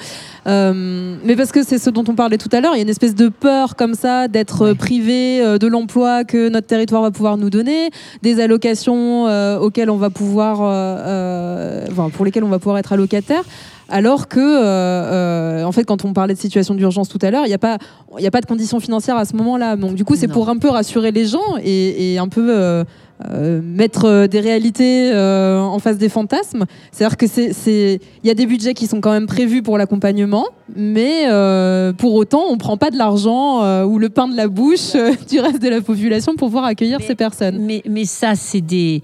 euh, mais parce que c'est ce dont on parlait tout à l'heure. Il y a une espèce de peur comme ça d'être euh, privé euh, de l'emploi que notre territoire va pouvoir nous donner, des allocations euh, auxquelles on va pouvoir, euh, enfin, pour lesquelles on va pouvoir être allocataire. Alors que, euh, euh, en fait, quand on parlait de situation d'urgence tout à l'heure, il n'y a pas, il n'y a pas de conditions financières à ce moment-là. Donc, du coup, c'est pour un peu rassurer les gens et, et un peu euh, euh, mettre euh, des réalités euh, en face des fantasmes. C'est-à-dire que c'est, il y a des budgets qui sont quand même prévus pour l'accompagnement, mais euh, pour autant, on prend pas de l'argent ou le pain de la bouche du reste de la population pour pouvoir accueillir
Mais-
ces personnes.
Mais, mais ça, c'est des,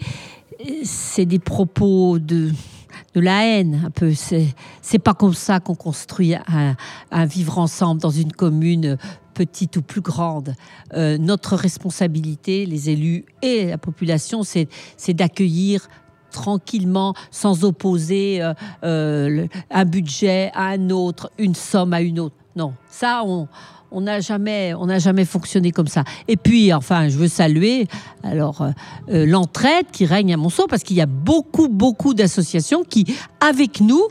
c'est des propos de, de la haine, un peu. C'est, c'est pas comme ça qu'on construit un, un vivre ensemble dans une commune petite ou plus grande. Euh, notre responsabilité, les élus et la population, c'est, d'accueillir tranquillement, sans opposer euh, euh, un budget à un autre, une somme à une autre. Non, ça, on n'a jamais, jamais fonctionné comme ça. Et puis, enfin, je veux saluer alors l'entraide qui règne à Monceau parce qu'il y a beaucoup, beaucoup d'associations qui, avec nous,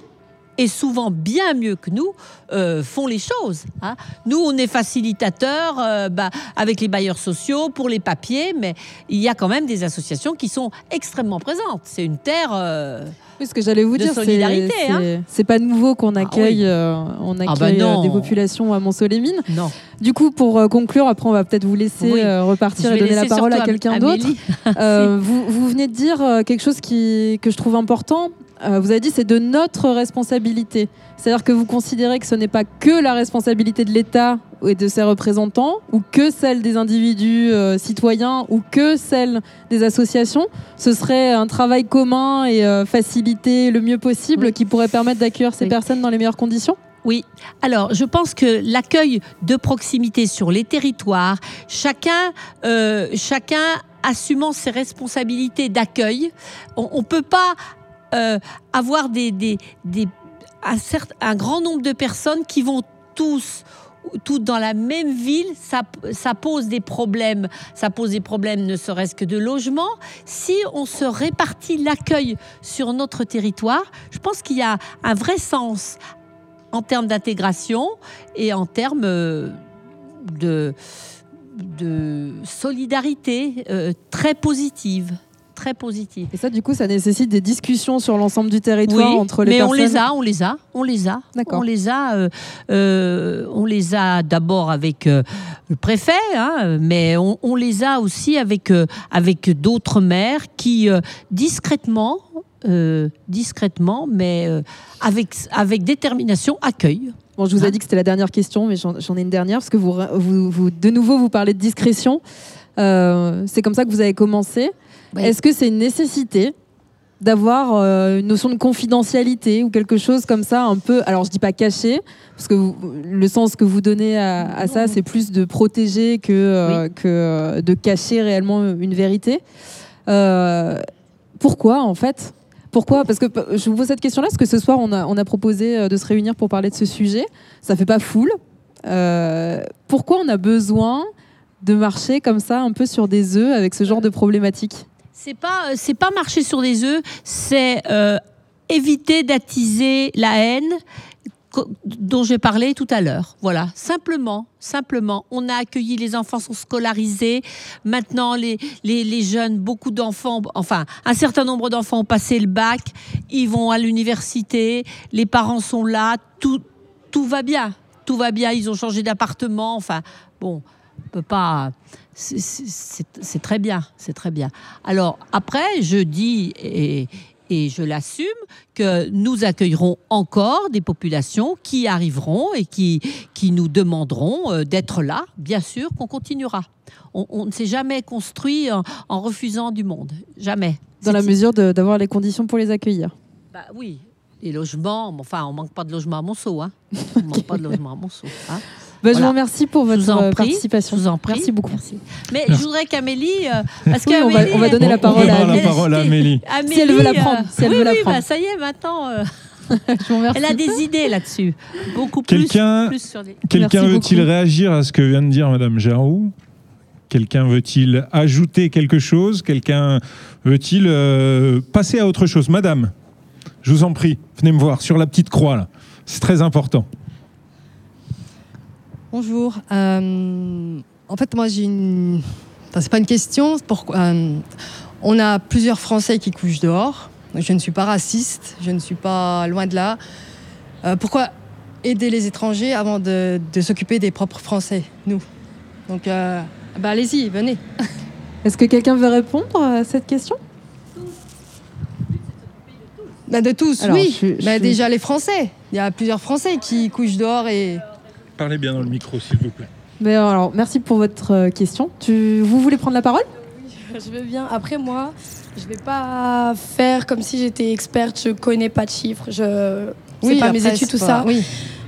et souvent bien mieux que nous, euh, font les choses. hein. Nous, on est facilitateurs euh, bah, avec les bailleurs sociaux pour les papiers, mais il y a quand même des associations qui sont extrêmement présentes. C'est une terre. euh,
Oui, ce que j'allais vous
de
dire, c'est-
solidarité,
c'est
hein.
c'est pas nouveau qu'on accueille,
oui.
euh, on
Ah bah
accueille euh, des populations à Montceau-les-Mines.
non.
Du coup, pour euh, conclure, après on va peut-être vous laisser
Oui.
repartir et donner la parole à quelqu'un d'autre. Euh, vous, vous venez de dire quelque chose qui, que je trouve important. euh, vous avez dit c'est de notre responsabilité. C'est-à-dire que vous considérez que ce n'est pas que la responsabilité de l'État et de ses représentants, ou que celle des individus euh, citoyens, ou que celle des associations. Ce serait un travail commun et euh, facilité le mieux possible
Oui.
qui pourrait permettre d'accueillir ces
Oui.
personnes dans les meilleures conditions?
Oui. Alors, je pense que l'accueil de proximité sur les territoires, chacun, euh, chacun assumant ses responsabilités d'accueil, on ne peut pas euh, avoir des, des, des- un, certain- un grand nombre de personnes qui vont tous toutes dans la même ville, ça, pose des problèmes. Ça pose des problèmes ne serait-ce que de logement. Si on se répartit l'accueil sur notre territoire, je pense qu'il y a un vrai sens en termes d'intégration et en termes euh, de, de solidarité euh, très positive. Très positive.
Et ça, du coup, ça nécessite des discussions sur l'ensemble du territoire entre les
mais
personnes.
on les a, on les a, on les a.
D'accord.
On les a, euh, euh, on les a d'abord avec euh, le préfet, hein, mais on, on les a aussi avec avec d'autres maires qui discrètement, discrètement, mais avec avec détermination accueillent.
Bon, je vous ai
Hein
dit que c'était la dernière question, mais j'en j'en ai une dernière parce que vous, vous, vous- de nouveau, vous parlez de discrétion. Euh, c'est comme ça que vous avez commencé.
Oui.
Est-ce que c'est une nécessité d'avoir euh, une notion de confidentialité ou quelque chose comme ça, un peu, alors je dis pas caché, parce que vous- le sens que vous donnez à, à ça, c'est plus de protéger que, euh, que euh, de cacher réellement une vérité. Euh, pourquoi en fait? Pourquoi? Parce que je vous pose cette question-là, parce que ce soir, on a, on a proposé de se réunir pour parler de ce sujet. Ça fait pas foule. Pourquoi on a besoin de marcher comme ça, un peu sur des œufs, avec ce genre de problématique?
C'est pas, euh, c'est pas marcher sur des œufs, c'est euh, éviter d'attiser la haine dont j'ai parlé tout à l'heure. Voilà, simplement, simplement. On a accueilli les enfants sont scolarisés. Maintenant, les, les, les jeunes, beaucoup d'enfants, enfin, un certain nombre d'enfants ont passé le bac, ils vont à l'université, les parents sont là, tout, tout va bien. Tout va bien, ils ont changé d'appartement, enfin, bon, on peut pas. C'est- très bien, c'est très bien. Alors après, je dis et, et je l'assume que nous accueillerons encore des populations qui arriveront et qui, qui nous demanderont euh, d'être là. Bien sûr qu'on continuera. On, on ne s'est jamais construit en, en refusant du monde, jamais.
Dans la mesure d'avoir les conditions pour les accueillir
bah oui, les logements, enfin, on manque pas de logements à Monceau, hein. On manque pas de logements à Monceau. hein.
Bah, Je vous remercie pour
Je
votre
vous
euh, participation.
Je vous en prie.
Merci beaucoup.
Merci. Mais je voudrais qu'Amélie, euh, parce
Oui, on va-
qu'Amélie,
on va donner la parole
on
à Amélie.
la parole à Amélie.
Si elle veut la prendre,
euh,
si elle
oui,
veut la
oui,
prendre.
bah, ça y est, maintenant, euh,
Je vous remercie.
elle a des idées là-dessus. Beaucoup plus,
Quelqu'un
les...
quelqu'un
Merci
veut-il réagir à ce que vient de dire Madame Jarou Quelqu'un veut-il ajouter quelque chose? Quelqu'un veut-il euh, passer à autre chose? Madame, je vous en prie, venez me voir sur la petite croix là. C'est très important.
Bonjour. Euh, en fait, moi, j'ai une. Enfin, c'est pas une question. Pourquoi euh, On a plusieurs Français qui couchent dehors. Je ne suis pas raciste. Je ne suis pas loin de là. Euh, pourquoi aider les étrangers avant de, de s'occuper des propres Français, nous? Donc, bah, allez-y, venez.
Est-ce que quelqu'un veut répondre à cette question?
Bah, de tous,
Alors,
oui.
je- je-
Bah, déjà les Français. Il y a plusieurs Français qui couchent dehors et.
Parlez bien dans le micro s'il vous plaît.
Mais alors, merci pour votre euh, question. Tu, vous voulez prendre la parole?
Je veux bien. Après, moi, je vais pas faire comme si j'étais experte. Je connais pas de chiffres. Je c'est
Oui,
pas
après,
mes études, tout
pas-
ça.
Oui.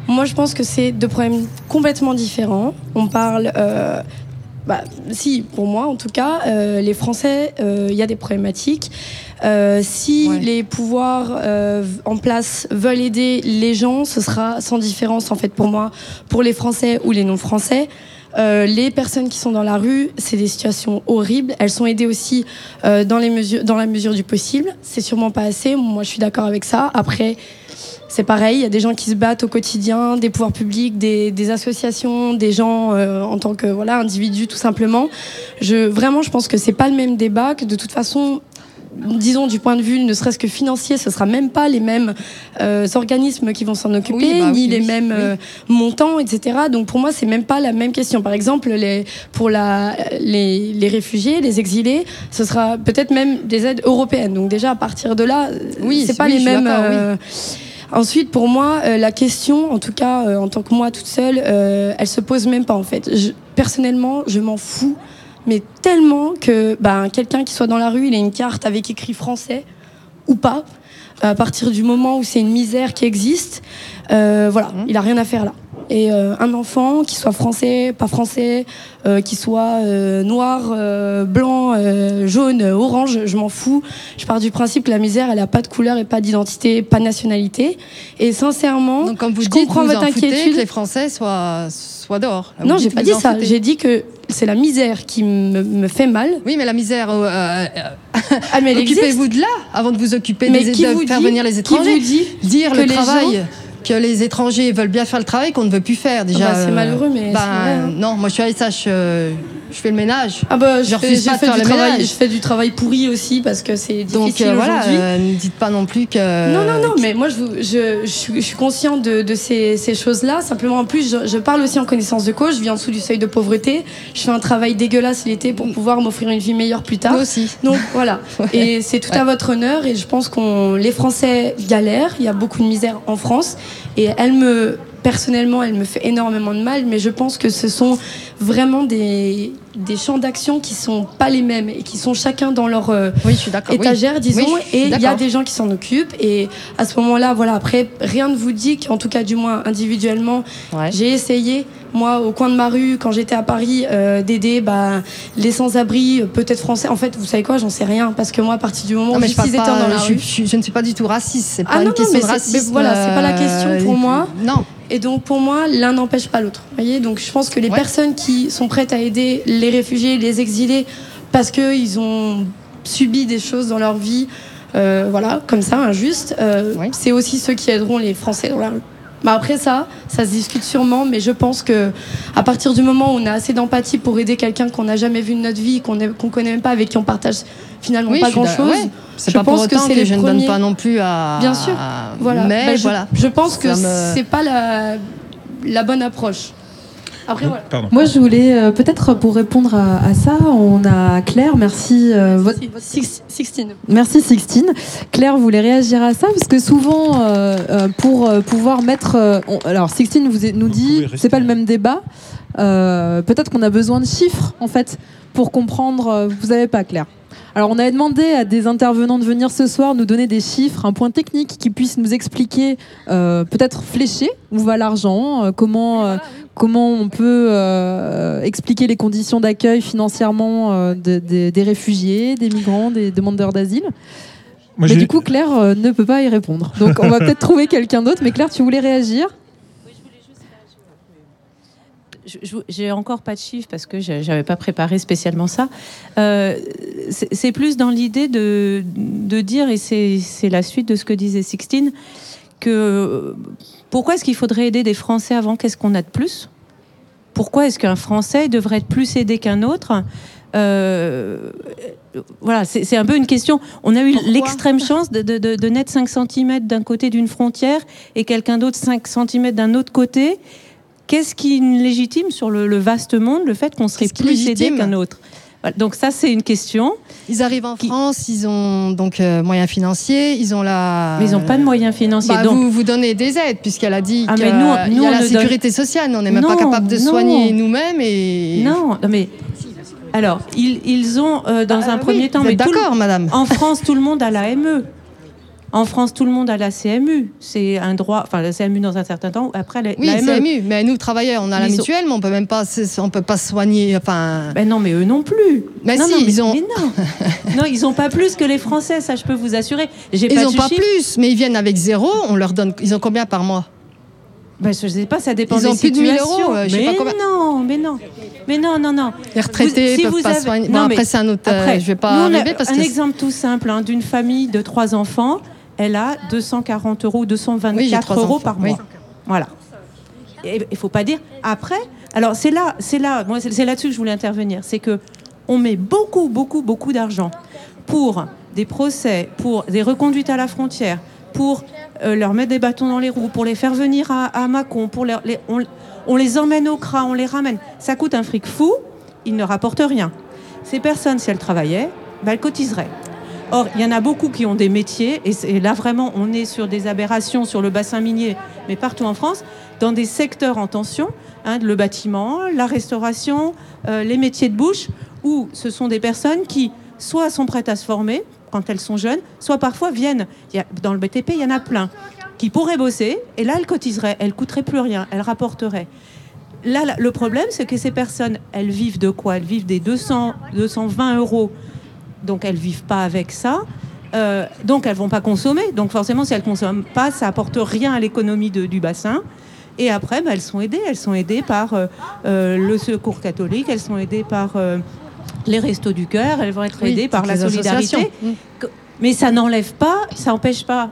Moi, je pense que c'est deux problèmes complètement différents. On parle. euh, bah, si, pour moi en tout cas, euh, les Français, euh, il y a des problématiques. Euh, si
Ouais.
les pouvoirs euh, en place veulent aider les gens, ce sera sans différence en fait pour moi, pour les Français ou les non-Français. Euh, les personnes qui sont dans la rue, c'est des situations horribles. Elles sont aidées aussi euh, dans, les mesures, dans la mesure du possible. C'est sûrement pas assez. Moi, je suis d'accord avec ça. Après, c'est pareil. Il y a des gens qui se battent au quotidien, des pouvoirs publics, des, des associations, des gens euh, en tant que voilà individus, tout simplement. Je vraiment, je pense que c'est pas le même débat. Que de toute façon, disons du point de vue ne serait-ce que financier, ce sera même pas les mêmes euh, organismes qui vont s'en occuper,
Oui, bah
ni
oui,
les
oui,
mêmes euh, montants, etc. Donc pour moi, c'est même pas la même question. Par exemple, les, pour la, les, les réfugiés, les exilés, ce sera peut-être même des aides européennes. Donc déjà à partir de là,
Oui,
c'est pas les mêmes. Ensuite, pour moi, euh, la question, en tout cas euh, en tant que moi toute seule, euh, elle se pose même pas en fait. Je- personnellement, je m'en fous, mais tellement que ben, quelqu'un qui soit dans la rue, il a une carte avec écrit français ou pas, à partir du moment où c'est une misère qui existe, euh, voilà,
Mmh.
il a rien à faire là. Et euh, un enfant, qui soit français, pas français, euh, qui soit euh, noir, euh, blanc, euh, jaune, orange, je m'en fous. Je pars du principe que la misère, elle a pas de couleur et pas d'identité, pas de nationalité. Et sincèrement,
Donc, comme vous
je
dites,
comprends
vous
votre
en
inquiétude.
que les Français soient, soient dehors. Vous
non, j'ai pas dit ça. J'ai dit que c'est la misère qui me, me fait mal.
Oui, mais la misère, euh, euh,
Ah,
occupez-vous de là avant de vous occuper
Mais
des,
qui vous
faire
dit-
venir les
qui
étrangers.
vous dit
Dire
que
le travail.
gens-
Que les étrangers veulent bien faire le travail qu'on ne veut plus faire déjà.
Ah bah, c'est
euh,
malheureux, mais c'est vrai, hein.
non, moi je suis euh, je fais le ménage.
Ah bah, je,
Je
fais,
pas de faire
du
le
travail,
ménage.
je fais du travail pourri aussi parce que c'est
Donc
difficile
euh, voilà, euh, ne dites pas non plus que.
Non, non, non, mais moi je, je, je, suis, je suis consciente de, de ces, ces choses-là. Simplement, en plus, je, je parle aussi en connaissance de cause. Je vis en dessous du seuil de pauvreté. Je fais un travail dégueulasse l'été pour pouvoir m'offrir une vie meilleure plus tard.
Moi aussi.
Donc voilà. Et c'est tout à votre honneur. Et je pense qu'on les Français galèrent. Il y a beaucoup de misère en France. Et elle me personnellement, elle me fait énormément de mal. Mais je pense que ce sont vraiment des, des champs d'action qui sont pas les mêmes et qui sont chacun dans leur euh,
Oui, je suis d'accord. oui.
étagère, disons,
Oui,
et il y a des gens qui s'en occupent. Et à ce moment-là, voilà, après, rien ne vous dit qu'en tout cas, du moins individuellement,
Ouais.
j'ai essayé, moi, au coin de ma rue, quand j'étais à Paris, euh, d'aider bah, les sans-abri, euh, peut-être français. En fait, vous savez quoi, j'en sais rien, parce que moi, à partir du moment où
je, pas,
dans la
je,
rue.
je- je ne suis pas du tout raciste. C'est pas
Ah non,
une
non,
question
mais
de
c'est-
racisme.
mais voilà, c'est pas la
euh,
question pour moi.
Non.
Et donc pour moi, l'un n'empêche pas l'autre. Voyez, donc je pense que les
Ouais.
personnes qui sont prêtes à aider les réfugiés, les exilés, parce qu'ils ont subi des choses dans leur vie, euh, voilà, comme ça, injustes, euh,
Ouais.
c'est aussi ceux qui aideront les Français dans la rue. Bah après ça, ça se discute sûrement, mais je pense que à partir du moment où on a assez d'empathie pour aider quelqu'un qu'on n'a jamais vu de notre vie, qu'on ne qu'on connaît même pas, avec qui on partage finalement
Oui,
pas grand chose,
ouais.
Je
pas pour
pense que
autant
c'est
que,
les
je ne donne
premiers-
pas non plus à.
Bien sûr. Voilà.
Mais
Bah, je,
voilà.
je pense que
me-
c'est pas la, la bonne approche. Après, voilà.
Pardon.
Moi, je voulais euh, peut-être pour répondre à, à ça, on a Claire, merci. euh, votre-
Six- Sixtine.
Merci Sixtine. Claire voulait réagir à ça? Parce que souvent, euh, euh, pour euh, pouvoir mettre. euh, on- alors Sixtine vous, nous
Vous
dit, c'est pas le même débat. Euh, Peut-être qu'on a besoin de chiffres en fait pour comprendre. euh, vous avez pas Claire. Alors on avait demandé à des intervenants de venir ce soir nous donner des chiffres, un point technique qui puisse nous expliquer euh, peut-être flécher où va l'argent, euh, comment euh, comment on peut euh, expliquer les conditions d'accueil financièrement euh, de- de- des réfugiés, des migrants, des demandeurs d'asile.
Moi,
mais du coup, Claire euh, ne peut pas y répondre. Donc, on va peut-être trouver quelqu'un d'autre. Mais Claire, tu voulais réagir?
J'ai encore pas de chiffres parce que je n'avais pas préparé spécialement ça. Euh, c'est plus dans l'idée de, de dire, et c'est la suite de ce que disait Sixtine, que pourquoi est-ce qu'il faudrait aider des Français avant? Qu'est-ce qu'on a de plus? Pourquoi est-ce qu'un Français devrait être plus aidé qu'un autre? Euh, voilà, c'est un peu une question. On a eu l'extrême chance de, de, de- de naître 5 cm d'un côté d'une frontière et quelqu'un d'autre 5 cm d'un autre côté. Qu'est-ce qui légitime sur le, le vaste monde le fait qu'on serait plus aidé qu'un autre? Donc ça, c'est une question.
Ils arrivent en
Qui-
France, ils ont donc euh, moyens financiers, ils ont la.
Mais ils n'ont pas de moyens financiers.
Bah,
donc,
vous, vous donnez des aides, puisqu'elle a dit
Ah,
qu'il
mais nous, on- nous,
y a la sécurité sociale, mais on n'est même pas capable de
non.
soigner nous-mêmes. Et...
non, non, mais alors ils, ils ont euh, dans
Ah,
un
oui,
premier temps, le-
d'accord, madame
en France, tout le monde a la ME. En France, tout le monde a la CMU. C'est un droit, enfin la CMU dans un certain temps. Après, la,
Oui,
la ME.
ému. Mais nous, travailleurs, on a la
ont-
mutuelle, mais on peut même pas, on peut pas soigner. Enfin,
Ben non, mais eux non plus.
Mais
non,
si,
non, mais,
ils ont-
mais non, non, ils ont pas plus que les Français. Ça, je peux vous assurer. J'ai
ils
pas
n'ont
de
pas plus, mais ils viennent avec zéro. On leur donne. Ils ont combien par mois?
Ben, je sais pas, ça dépend
Ils
des
ont plus de 1000 euros,
situations.
euh, je sais
mais
pas combien.
non, mais non, mais non, non, non.
Les retraités
Vous- si
peuvent
vous
pas
avez-
soigner.
Non,
Bon,
mais
après, c'est un autre. euh,
Après,
je vais pas
nous, on a
arriver parce
un
que.
exemple tout simple hein, d'une famille de trois enfants. Elle a 240 euros,
Oui, j'ai
224
trois
euros
enfants,
par
oui.
mois. Voilà. Et il faut pas dire après. Alors c'est là, c'est là, moi c'est là-dessus que je voulais intervenir. C'est que on met beaucoup, beaucoup, beaucoup d'argent pour des procès, pour des reconduites à la frontière, pour euh, leur mettre des bâtons dans les roues, pour les faire venir à, à Mâcon, pour leur- les- on, on les emmène au CRA, on les ramène. Ça coûte un fric fou, ils ne rapportent rien. Ces personnes, si elles travaillaient, ben, elles cotiseraient. Or, il y en a beaucoup qui ont des métiers, et, là vraiment, on est sur des aberrations sur le bassin minier, mais partout en France, dans des secteurs en tension, hein, le bâtiment, la restauration, euh, les métiers de bouche, où ce sont des personnes qui soit sont prêtes à se former quand elles sont jeunes, soit parfois viennent. Dans le BTP, il y en a plein qui pourraient bosser, et là, elles cotiseraient, elles coûteraient plus rien, elles rapporteraient. Là, le problème, c'est que ces personnes, elles vivent de quoi? Elles vivent des 200, 220 euros. Donc, elles vivent pas avec ça. Euh, donc, elles vont pas consommer. Donc, forcément, si elles consomment pas, ça apporte rien à l'économie du bassin. Et après, bah, elles sont aidées. Elles sont aidées par euh, euh, le Secours catholique. Elles sont aidées par euh, les Restos du Cœur. Elles vont être
Oui,
aidées par la solidarité.
Mm.
Mais ça n'enlève pas, ça n'empêche pas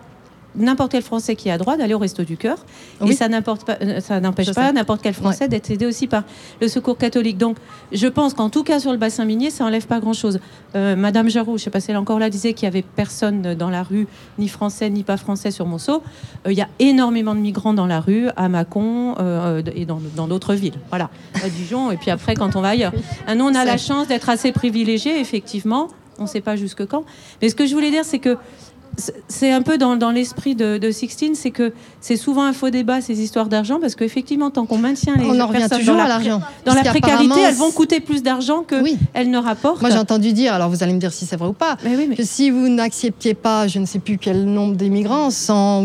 n'importe quel Français qui a droit d'aller au Resto du Cœur. Et
Oui.
euh, ça n'empêche pas n'importe quel Français d'être aidé aussi par le Secours catholique. Donc, je pense qu'en tout cas sur le bassin minier, ça n'enlève pas grand-chose. Euh, Madame Jarou, je ne sais pas si elle est encore là, disait qu'il n'y avait personne dans la rue, ni français, ni pas français sur Monceau. Euh, Il y a énormément de migrants dans la rue, à Mâcon euh, et dans dans d'autres villes. Voilà, à Dijon, et puis après quand on va ailleurs. Ah, nous, on a la chance d'être assez privilégiés, effectivement. On ne sait pas jusque quand. Mais ce que je voulais dire, c'est que c'est- un peu dans, dans l'esprit de, de Sixtine, c'est que c'est souvent un faux débat, ces histoires d'argent, parce qu'effectivement, tant qu'on maintient les
On en revient toujours
dans
à
la,
l'argent.
dans
Parce
la précarité, elles vont coûter plus d'argent qu'elles ne rapportent.
Moi, j'ai entendu dire, alors vous allez me dire si c'est vrai ou pas, que si vous n'acceptiez pas, je ne sais plus quel nombre d'immigrants, sans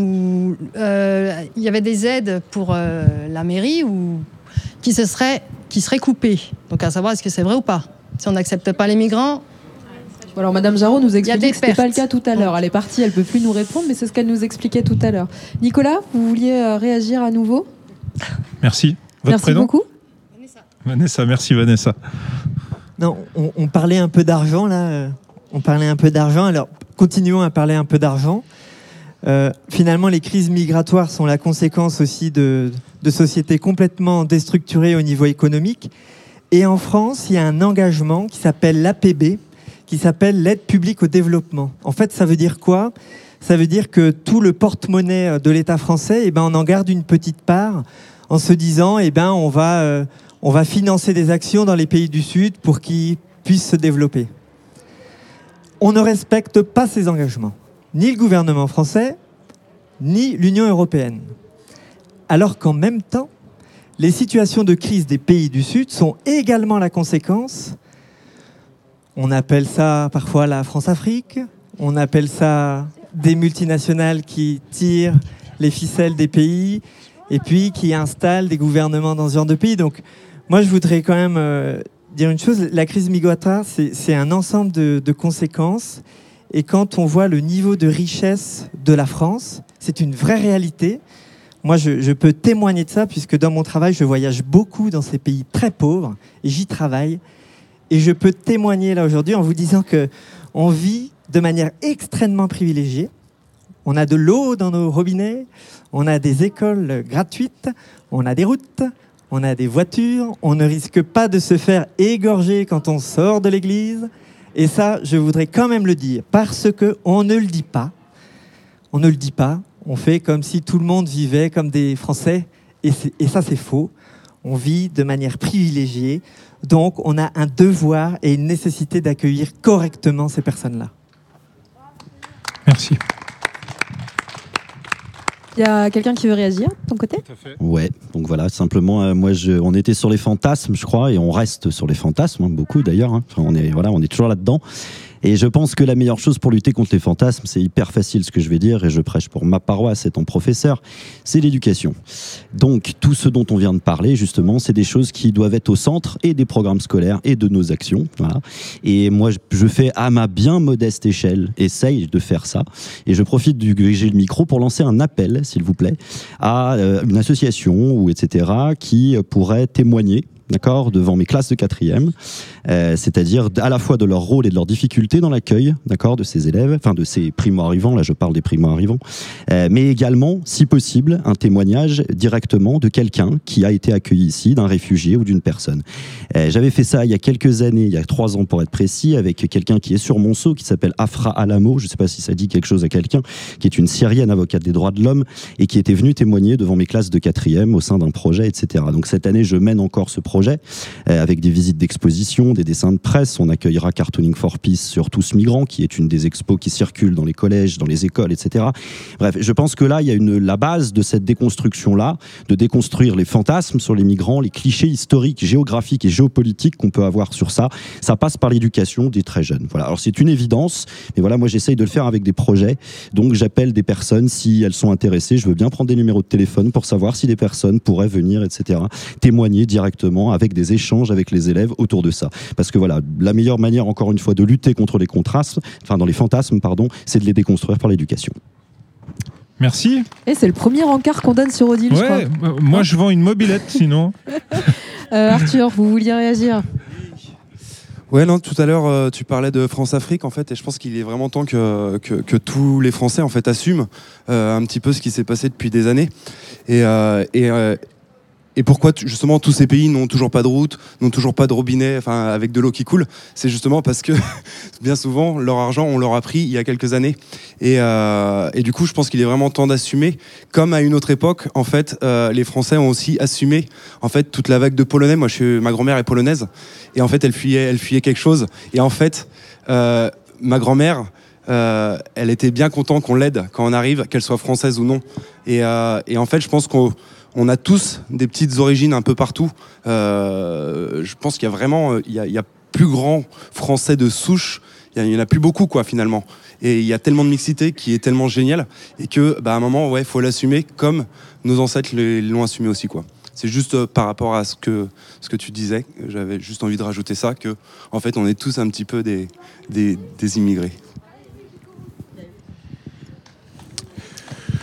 euh, il y avait des aides pour euh, la mairie ou qui se seraient qui seraient coupées. Donc à savoir est-ce que c'est vrai ou pas? Si on n'accepte pas les migrants,
Alors Madame Jarreau nous expliquait que c'était pas le cas tout à l'heure. Elle est partie, elle peut plus nous répondre, mais c'est ce qu'elle nous expliquait tout à l'heure. Nicolas, vous vouliez euh, réagir à nouveau?
Merci. Votre
Merci
prénom?
beaucoup.
Vanessa, merci Vanessa.
Non, on, on parlait un peu d'argent là. euh, On parlait un peu d'argent. Alors, continuons à parler un peu d'argent. Euh, finalement, les crises migratoires sont la conséquence aussi de, de sociétés complètement déstructurées au niveau économique. Et en France, il y a un engagement qui s'appelle l'APB, qui s'appelle l'aide publique au développement. En fait, ça veut dire quoi? Ça veut dire que tout le porte-monnaie de l'État français, eh ben, on en garde une petite part en se disant, eh ben, on va, euh, on va financer des actions dans les pays du Sud pour qu'ils puissent se développer. On ne respecte pas ces engagements, ni le gouvernement français, ni l'Union européenne. Alors qu'en même temps, les situations de crise des pays du Sud sont également la conséquence, on appelle ça parfois la France-Afrique, on appelle ça des multinationales qui tirent les ficelles des pays et puis qui installent des gouvernements dans ce genre de pays. Donc moi je voudrais quand même euh, dire une chose, la crise migratoire c'est un ensemble de, conséquences et quand on voit le niveau de richesse de la France, c'est une vraie réalité. Moi, je peux témoigner de ça puisque dans mon travail, je voyage beaucoup dans ces pays très pauvres et j'y travaille. Et je peux témoigner là aujourd'hui en vous disant que on vit de manière extrêmement privilégiée. On a de l'eau dans nos robinets, on a des écoles gratuites, on a des routes, on a des voitures, on ne risque pas de se faire égorger quand on sort de l'église. Et ça, je voudrais quand même le dire parce que on ne le dit pas. On ne le dit pas. On fait comme si tout le monde vivait comme des Français. Et ça, c'est faux. On vit de manière privilégiée. Donc, on a un devoir et une nécessité d'accueillir correctement ces personnes-là.
Merci.
Il y a quelqu'un qui veut réagir de ton côté?
Ouais, donc voilà, simplement, euh, moi, je, on était sur les fantasmes, je crois, et on reste sur les fantasmes, hein, beaucoup d'ailleurs. hein. Enfin, on est, voilà, on est toujours là-dedans. Et je pense que la meilleure chose pour lutter contre les fantasmes, c'est hyper facile ce que je vais dire, et je prêche pour ma paroisse étant professeur, c'est l'éducation. Donc, tout ce dont on vient de parler, justement, c'est des choses qui doivent être au centre et des programmes scolaires et de nos actions. Voilà. Et moi, je- fais à ma bien modeste échelle, essaye de faire ça. Et je profite du j'ai le micro pour lancer un appel, s'il vous plaît, à euh, une association ou etc. qui pourrait témoigner d'accord, devant mes classes de quatrième, euh, c'est-à-dire à la fois de leur rôle et de leurs difficultés dans l'accueil, d'accord, de ces élèves, enfin de ces primo-arrivants, là je parle des primo-arrivants, euh, mais également, si possible, un témoignage directement de quelqu'un qui a été accueilli ici, d'un réfugié ou d'une personne. Euh, J'avais fait ça il y a quelques années, il y a trois ans pour être précis, avec quelqu'un qui est sur Monceau, qui s'appelle Afra Alamo, je ne sais pas si ça dit quelque chose à quelqu'un, qui est une syrienne avocate des droits de l'homme et qui était venue témoigner devant mes classes de quatrième au sein d'un projet, etc. Donc cette année, je mène encore ce projet euh, avec des visites d'exposition, des dessins de presse. On accueillera Cartooning for Peace sur Tous Migrants, qui est une des expos qui circulent dans les collèges, dans les écoles, etc. Bref, je pense que là, il y a la base de cette déconstruction-là, de déconstruire les fantasmes sur les migrants, les clichés historiques, géographiques et géopolitiques qu'on peut avoir sur ça. Ça passe par l'éducation des très jeunes. Voilà. Alors c'est une évidence, mais voilà, moi j'essaye de le faire avec des projets. Donc j'appelle des personnes si elles sont intéressées. Je veux bien prendre des numéros de téléphone pour savoir si des personnes pourraient venir, etc. Témoigner directement avec des échanges avec les élèves autour de ça. Parce que voilà, la meilleure manière, encore une fois, de lutter contre les contrastes, enfin dans les fantasmes, pardon, c'est de les déconstruire par l'éducation.
Merci.
Et c'est le premier encart qu'on donne sur Odile, je crois.
Ouais, euh, moi je vends une mobilette sinon.
Euh, Arthur, vous vouliez réagir?
Ouais, non, tout à l'heure, euh, tu parlais de France-Afrique, en fait, et je pense qu'il est vraiment temps que, que, que tous les Français, en fait, assument euh, un petit peu ce qui s'est passé depuis des années. Et, euh, et, euh, et pourquoi, justement, tous ces pays n'ont toujours pas de route, n'ont toujours pas de robinet, enfin, avec de l'eau qui coule? C'est justement parce que, bien souvent, leur argent, on leur a pris il y a quelques années. Et, euh, et du coup, je pense qu'il est vraiment temps d'assumer. Comme à une autre époque, en fait, euh, les Français ont aussi assumé, en fait, toute la vague de Polonais. Moi, je suis, ma grand-mère est polonaise. Et en fait, elle fuyait, quelque chose. Et en fait, euh, ma grand-mère, elle était bien contente qu'on l'aide quand on arrive, qu'elle soit française ou non. Et en fait, je pense qu'on on a tous des petites origines un peu partout. Euh, je pense qu'il y a vraiment, euh, il y a, plus grand français de souche. Il y, en a plus beaucoup, quoi, finalement. Et il y a tellement de mixité qui est tellement génial et que, bah, à un moment, ouais, faut l'assumer comme nos ancêtres l'ont assumé aussi, quoi. C'est juste euh, par rapport à ce que, ce que tu disais, j'avais juste envie de rajouter ça, que en fait on est tous un petit peu des, des, des immigrés.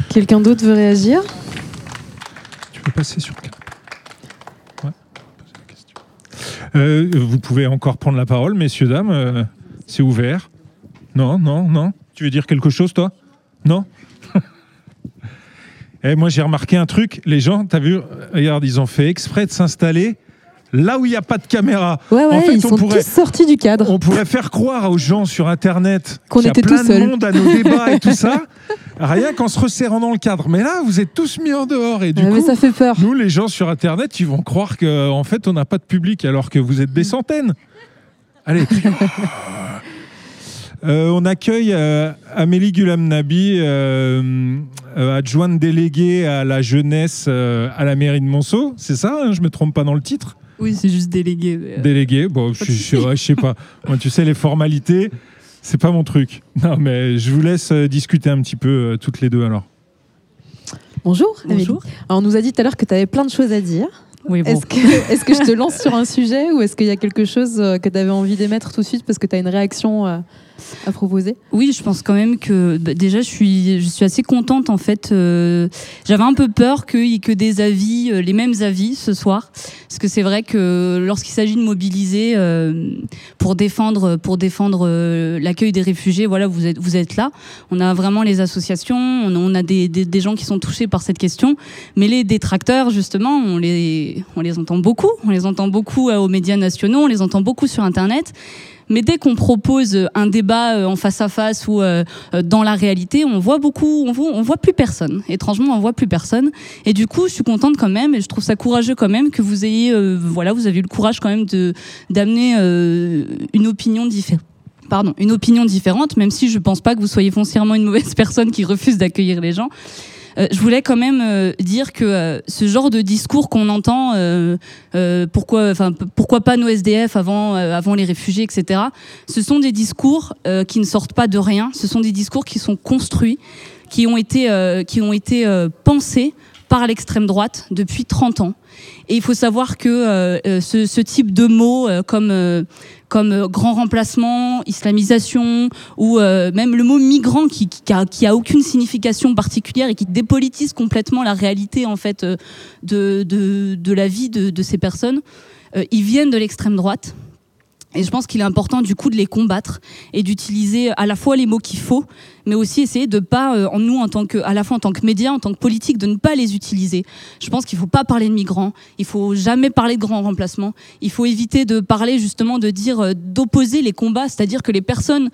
Quelqu'un d'autre veut réagir?
Passer sur le Ouais, poser la question. Euh, vous pouvez encore prendre la parole, messieurs, dames. euh, c'est ouvert. Non, non, non. Tu veux dire quelque chose, toi? Non? Eh, Moi, j'ai remarqué un truc. Les gens, t'as vu Regarde, ils ont fait exprès de s'installer là où il n'y a pas de caméra.
Ouais, ouais,
En fait,
ils
on
sont
pourrait-
tous sortis du cadre.
On pourrait faire croire aux gens sur Internet
Qu'on
qu'il y a
était
plein
tout
de monde à nos débats et tout ça, rien qu'en se resserrant dans le cadre. Mais là, vous êtes tous mis en dehors et du
Ouais,
coup,
ça fait peur.
nous, les gens sur Internet, ils vont croire que en fait, on n'a pas de public alors que vous êtes des centaines. Allez. Euh, on accueille euh, Amélie Gulam-Nabi, euh, euh, adjointe déléguée à la jeunesse euh, à la mairie de Monceau. C'est ça, hein, je me trompe pas dans le titre?
Oui, c'est juste délégué. mais, euh,
Délégué, bon, je, je, je sais pas. Moi, tu sais, les formalités, c'est pas mon truc. Non, mais je vous laisse euh, discuter un petit peu euh, toutes les deux alors.
Bonjour. Amélie.
Bonjour.
Alors, on nous a dit tout à l'heure que tu avais plein de choses à dire.
Oui, bon.
Est-ce que, est-ce que je te lance sur un sujet ou est-ce qu'il y a quelque chose euh, que tu avais envie d'émettre tout de suite parce que tu as une réaction euh,
Oui, je pense quand même que bah, déjà je suis, je suis assez contente en fait. euh, J'avais un peu peur ait que des avis, euh, les mêmes avis ce soir, parce que c'est vrai que lorsqu'il s'agit de mobiliser euh, pour défendre, pour défendre euh, l'accueil des réfugiés, voilà, vous êtes, vous êtes là. On a vraiment les associations, on a, on a des, des, des gens qui sont touchés par cette question, mais les détracteurs justement, on les, on les entend beaucoup, on les entend beaucoup euh, aux médias nationaux, on les entend beaucoup sur Internet. Mais dès qu'on propose un débat euh, en face à face ou euh, euh, dans la réalité, on voit beaucoup, on voit, plus personne. Étrangement, on voit plus personne. Et du coup, je suis contente quand même, et je trouve ça courageux quand même que vous ayez, euh, voilà, vous avez eu le courage quand même d'amener euh, une opinion différente. Pardon, une opinion différente, même si je pense pas que vous soyez foncièrement une mauvaise personne qui refuse d'accueillir les gens. Euh, je voulais quand même euh, dire que euh, ce genre de discours qu'on entend, pourquoi, enfin, pourquoi pas nos SDF avant, avant les réfugiés, etc. Ce sont des discours qui ne sortent pas de rien. Ce sont des discours qui sont construits, qui ont été, qui ont été pensés par l'extrême droite depuis 30 ans. Et il faut savoir que euh, euh, ce, type de mots euh, comme, comme grand remplacement, islamisation, ou même le mot migrant qui, qui, a, qui a aucune signification particulière et qui dépolitise complètement la réalité en fait de, de, de la vie de, de ces personnes. ils viennent de l'extrême droite. Et je pense qu'il est important du coup de les combattre et d'utiliser à la fois les mots qu'il faut, mais aussi essayer de pas, euh, en nous en tant que, à la fois en tant que médias, en tant que politique, de ne pas les utiliser. Je pense qu'il faut pas parler de migrants, il faut jamais parler de grands remplacements, il faut éviter de parler justement de dire, euh, d'opposer les combats, c'est-à-dire que les personnes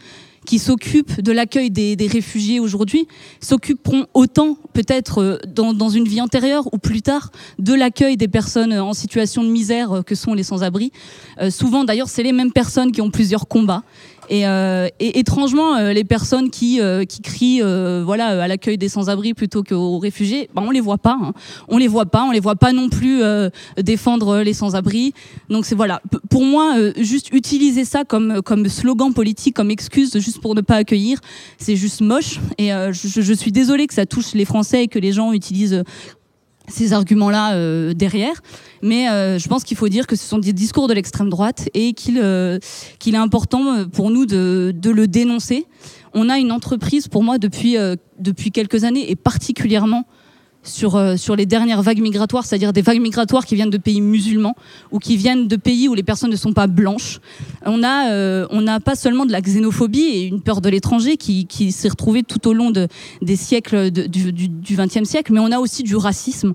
qui s'occupent de l'accueil des, réfugiés aujourd'hui s'occuperont autant, peut-être euh, dans, une vie antérieure ou plus tard, de l'accueil des personnes en situation de misère que sont les sans-abri. Souvent, d'ailleurs, c'est les mêmes personnes qui ont plusieurs combats. Et, euh, et étrangement, euh, les personnes qui, euh, qui crient euh, voilà, à l'accueil des sans-abri plutôt qu'aux réfugiés, ben, on les voit pas. Hein. On les voit pas. On les voit pas non plus euh, défendre les sans-abri. Donc c'est voilà. Pour moi, euh, juste utiliser ça comme comme slogan politique, comme excuse juste pour ne pas accueillir, c'est juste moche. Et euh, je, je suis désolée que ça touche les Français et que les gens utilisent euh, ces arguments-là euh, derrière. Mais euh, je pense qu'il faut dire que ce sont des discours de l'extrême droite et qu'il euh, est important euh, pour nous de, de le dénoncer. On a une entreprise, pour moi, depuis, euh, depuis quelques années, et particulièrement sur, euh, sur les dernières vagues migratoires, c'est-à-dire des vagues migratoires qui viennent de pays musulmans ou qui viennent de pays où les personnes ne sont pas blanches. On a, euh, on a pas seulement de la xénophobie et une peur de l'étranger qui, qui s'est retrouvée tout au long de, des siècles du, XXe siècle, mais on a aussi du racisme.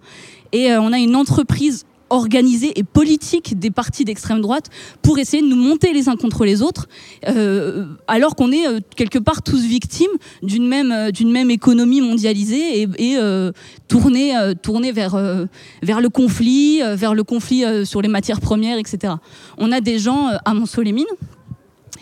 Et euh, on a une entreprise organisée et politique des partis d'extrême droite pour essayer de nous monter les uns contre les autres, euh, alors qu'on est euh, quelque part tous victimes d'une même, euh, même économie mondialisée et, tournée, vers, vers le conflit, vers le conflit sur les matières premières, etc. On a des gens à Mont-Solémine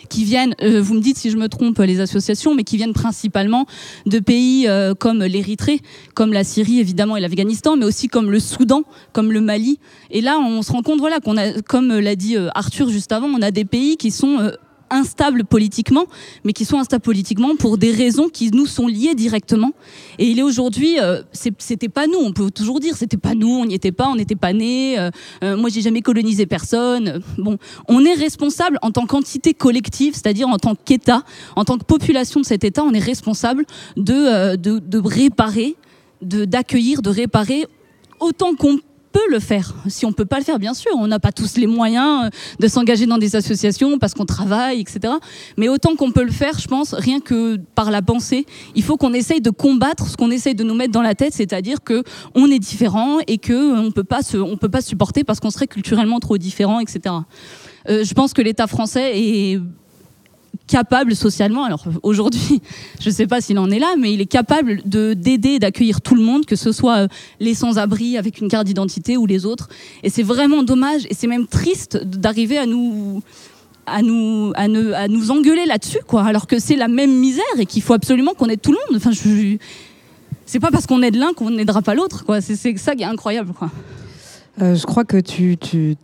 qui viennent, euh, vous me dites si je me trompe, les associations, mais qui viennent principalement de pays euh, comme l'Érythrée, comme la Syrie évidemment et l'Afghanistan, mais aussi comme le Soudan, comme le Mali. Et là, on se rend compte, voilà, qu'on a, comme l'a dit euh, Arthur juste avant, on a des pays qui sont instables politiquement, mais qui sont instables politiquement pour des raisons qui nous sont liées directement. Et il est aujourd'hui, euh, c'était pas nous, on peut toujours dire, c'était pas nous, on n'y était pas, on n'était pas nés, euh, euh, moi j'ai jamais colonisé personne. Bon, on est responsable en tant qu'entité collective, c'est-à-dire en tant qu'État, en tant que population de cet État, on est responsable de, de, de réparer, de- d'accueillir, de réparer autant qu'on peut le faire. Si on peut pas le faire, bien sûr, on n'a pas tous les moyens euh, de s'engager dans des associations parce qu'on travaille, etc. Mais autant qu'on peut le faire, je pense, rien que par la pensée, il faut qu'on essaye de combattre ce qu'on essaye de nous mettre dans la tête, c'est-à-dire que on est différent et que euh, on peut pas peut pas supporter parce qu'on serait culturellement trop différent, etc. Euh, je pense que l'État français est capable socialement, alors aujourd'hui, je ne sais pas s'il en est là, mais il est capable de d'aider d'accueillir tout le monde, que ce soit euh, les sans-abri avec une carte d'identité ou les autres. Et c'est vraiment dommage et c'est même triste d'arriver à nous à nous à nous, à nous engueuler là-dessus, quoi, alors que c'est la même misère et qu'il faut absolument qu'on aide tout le monde. Enfin, je, c'est pas parce qu'on aide l'un qu'on n'aidera pas l'autre, quoi. C'est ça qui est incroyable, quoi.
Euh, je crois que tu, tu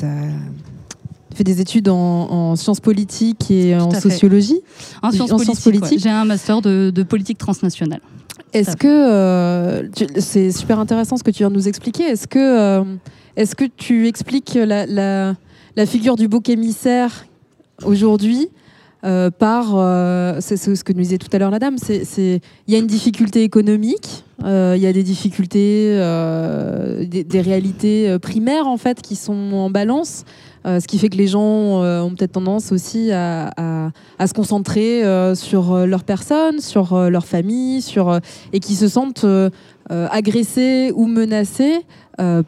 fait des études en, en sciences politiques et en
fait.
sociologie.
En sciences politiques, ouais. j'ai un master de, de politique transnationale.
Est-ce que euh, c'est super intéressant ce que tu viens de nous expliquer Est-ce que euh, est-ce que tu expliques la, la, la figure du bouc émissaire aujourd'hui euh, par euh, c'est ce que nous disait tout à l'heure la dame c'est il y a une difficulté économique euh, il y a des difficultés euh, des, des réalités euh, primaires en fait qui sont en balance ce qui fait que les gens ont peut-être tendance aussi à, à- à se concentrer sur leur personne, sur leur famille, sur, et qui se sentent agressés ou menacés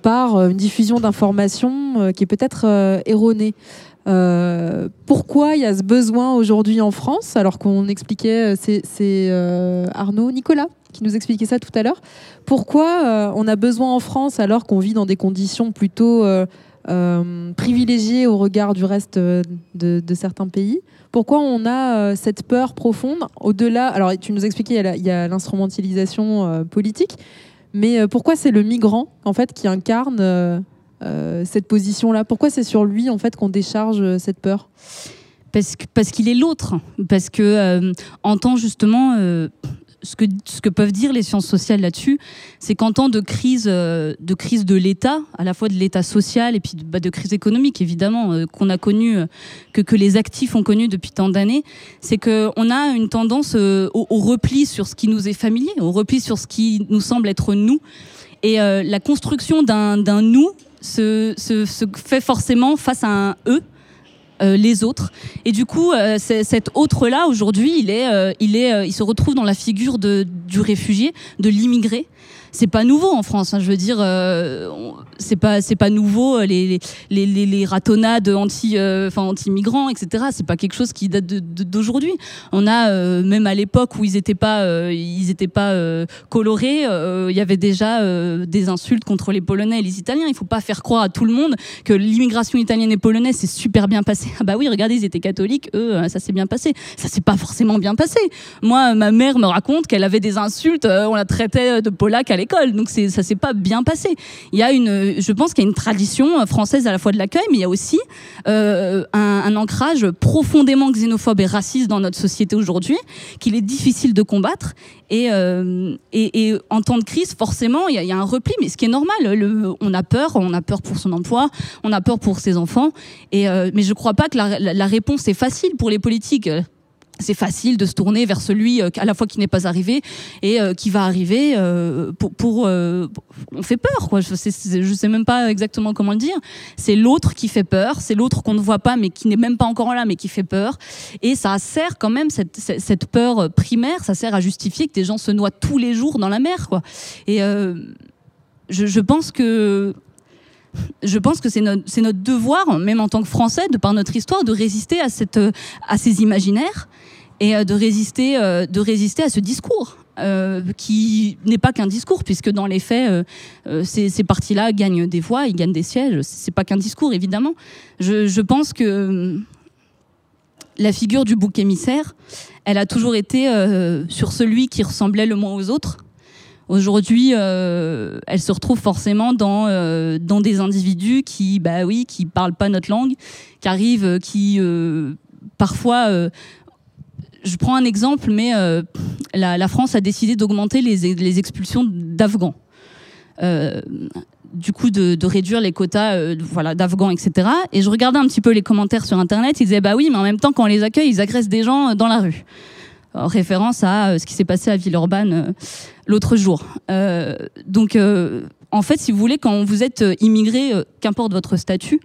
par une diffusion d'informations qui est peut-être erronée. Euh, pourquoi il y a ce besoin aujourd'hui en France, alors qu'on expliquait, euh, c'est euh, Arnaud, Nicolas qui nous expliquait ça tout à l'heure. Pourquoi on a besoin en France, alors qu'on vit dans des conditions plutôt privilégiées au regard du reste de, de certains pays? Pourquoi on a cette peur profonde au-delà Alors, tu nous expliquais, il y a l'instrumentalisation politique, mais pourquoi c'est le migrant en fait qui incarne cette position-là. Pourquoi c'est sur lui en fait qu'on décharge euh, cette peur?
Parce que- parce qu'il est l'autre, parce que euh, en temps justement euh, ce que ce que peuvent dire les sciences sociales là-dessus, c'est qu'en temps de crise euh, de crise de l'État, à la fois de l'État social et puis de, bah, de crise économique évidemment euh, qu'on a connu euh, que que les actifs ont connu depuis tant d'années, c'est que on a une tendance euh, au, au repli sur ce qui nous est familier, au repli sur ce qui nous semble être nous, et euh, la construction d'un nous se, se, fait forcément face à un eux. euh, les autres et du coup euh, cet autre là aujourd'hui il euh, il il se retrouve dans la figure du réfugié de l'immigré c'est pas nouveau en France hein, je veux dire euh, c'est pas c'est pas nouveau euh, les les, ratonnades anti euh, anti migrants etc c'est pas quelque chose qui date d'aujourd'hui. On a euh, même à l'époque où ils étaient pas ils étaient pas colorés il y avait déjà des insultes contre les polonais et les italiens. Il faut pas faire croire à tout le monde que l'immigration italienne et polonaise s'est super bien passée. Ah bah oui regardez ils étaient catholiques eux ça s'est bien passé. Ça s'est pas forcément bien passé. Moi ma mère me raconte qu'elle avait des insultes on la traitait de polaque à donc c'est ça s'est pas bien passé il y a une je pense qu'il y a une tradition euh, française à la fois de l'accueil mais il y a aussi euh, un, ancrage profondément xénophobe et raciste dans notre société aujourd'hui qu'il est difficile de combattre et, euh, en temps de crise, forcément, il y, a- un repli, mais ce qui est normal. On a peur, on a peur pour son emploi, on a peur pour ses enfants. Mais je ne crois pas que la- la réponse est facile pour les politiques. C'est facile de se tourner vers celui euh, à la fois qui n'est pas arrivé et euh, qui va arriver euh, pour. pour, on fait peur, quoi. Je sais, sais même pas exactement comment le dire. C'est l'autre qui fait peur, c'est l'autre qu'on ne voit pas, mais qui n'est même pas encore là, mais qui fait peur. Et ça sert quand même cette- cette peur primaire, ça sert à justifier que des gens se noient tous les jours dans la mer, quoi. Et euh, je, je pense que je pense que c'est notre, devoir, même en tant que Français, de par notre histoire, de résister à, cette, à ces imaginaires et euh, de résister, euh, de résister à ce discours. euh, qui n'est pas qu'un discours, puisque dans les faits, euh, euh, ces, ces partis-là gagnent des voix, ils gagnent des sièges. C'est pas qu'un discours, évidemment. Je, pense que euh, la figure du bouc émissaire, elle a toujours été euh, sur celui qui ressemblait le moins aux autres. Aujourd'hui, euh, elle se retrouve forcément dans, euh, dans des individus qui, bah oui, qui parlent pas notre langue, qui arrivent, euh, qui parfois. je prends un exemple, mais la, France a décidé d'augmenter les, les expulsions d'Afghans. Du coup, de, de réduire les quotas voilà, d'Afghans, etc. Et je regardais un petit peu les commentaires sur Internet, ils disaient bah oui, mais en même temps, quand on les accueille, ils agressent des gens dans la rue. En référence à euh, ce qui s'est passé à Villeurbanne euh, l'autre jour. Euh, donc, en fait, si vous voulez, quand vous êtes immigré, qu'importe votre statut,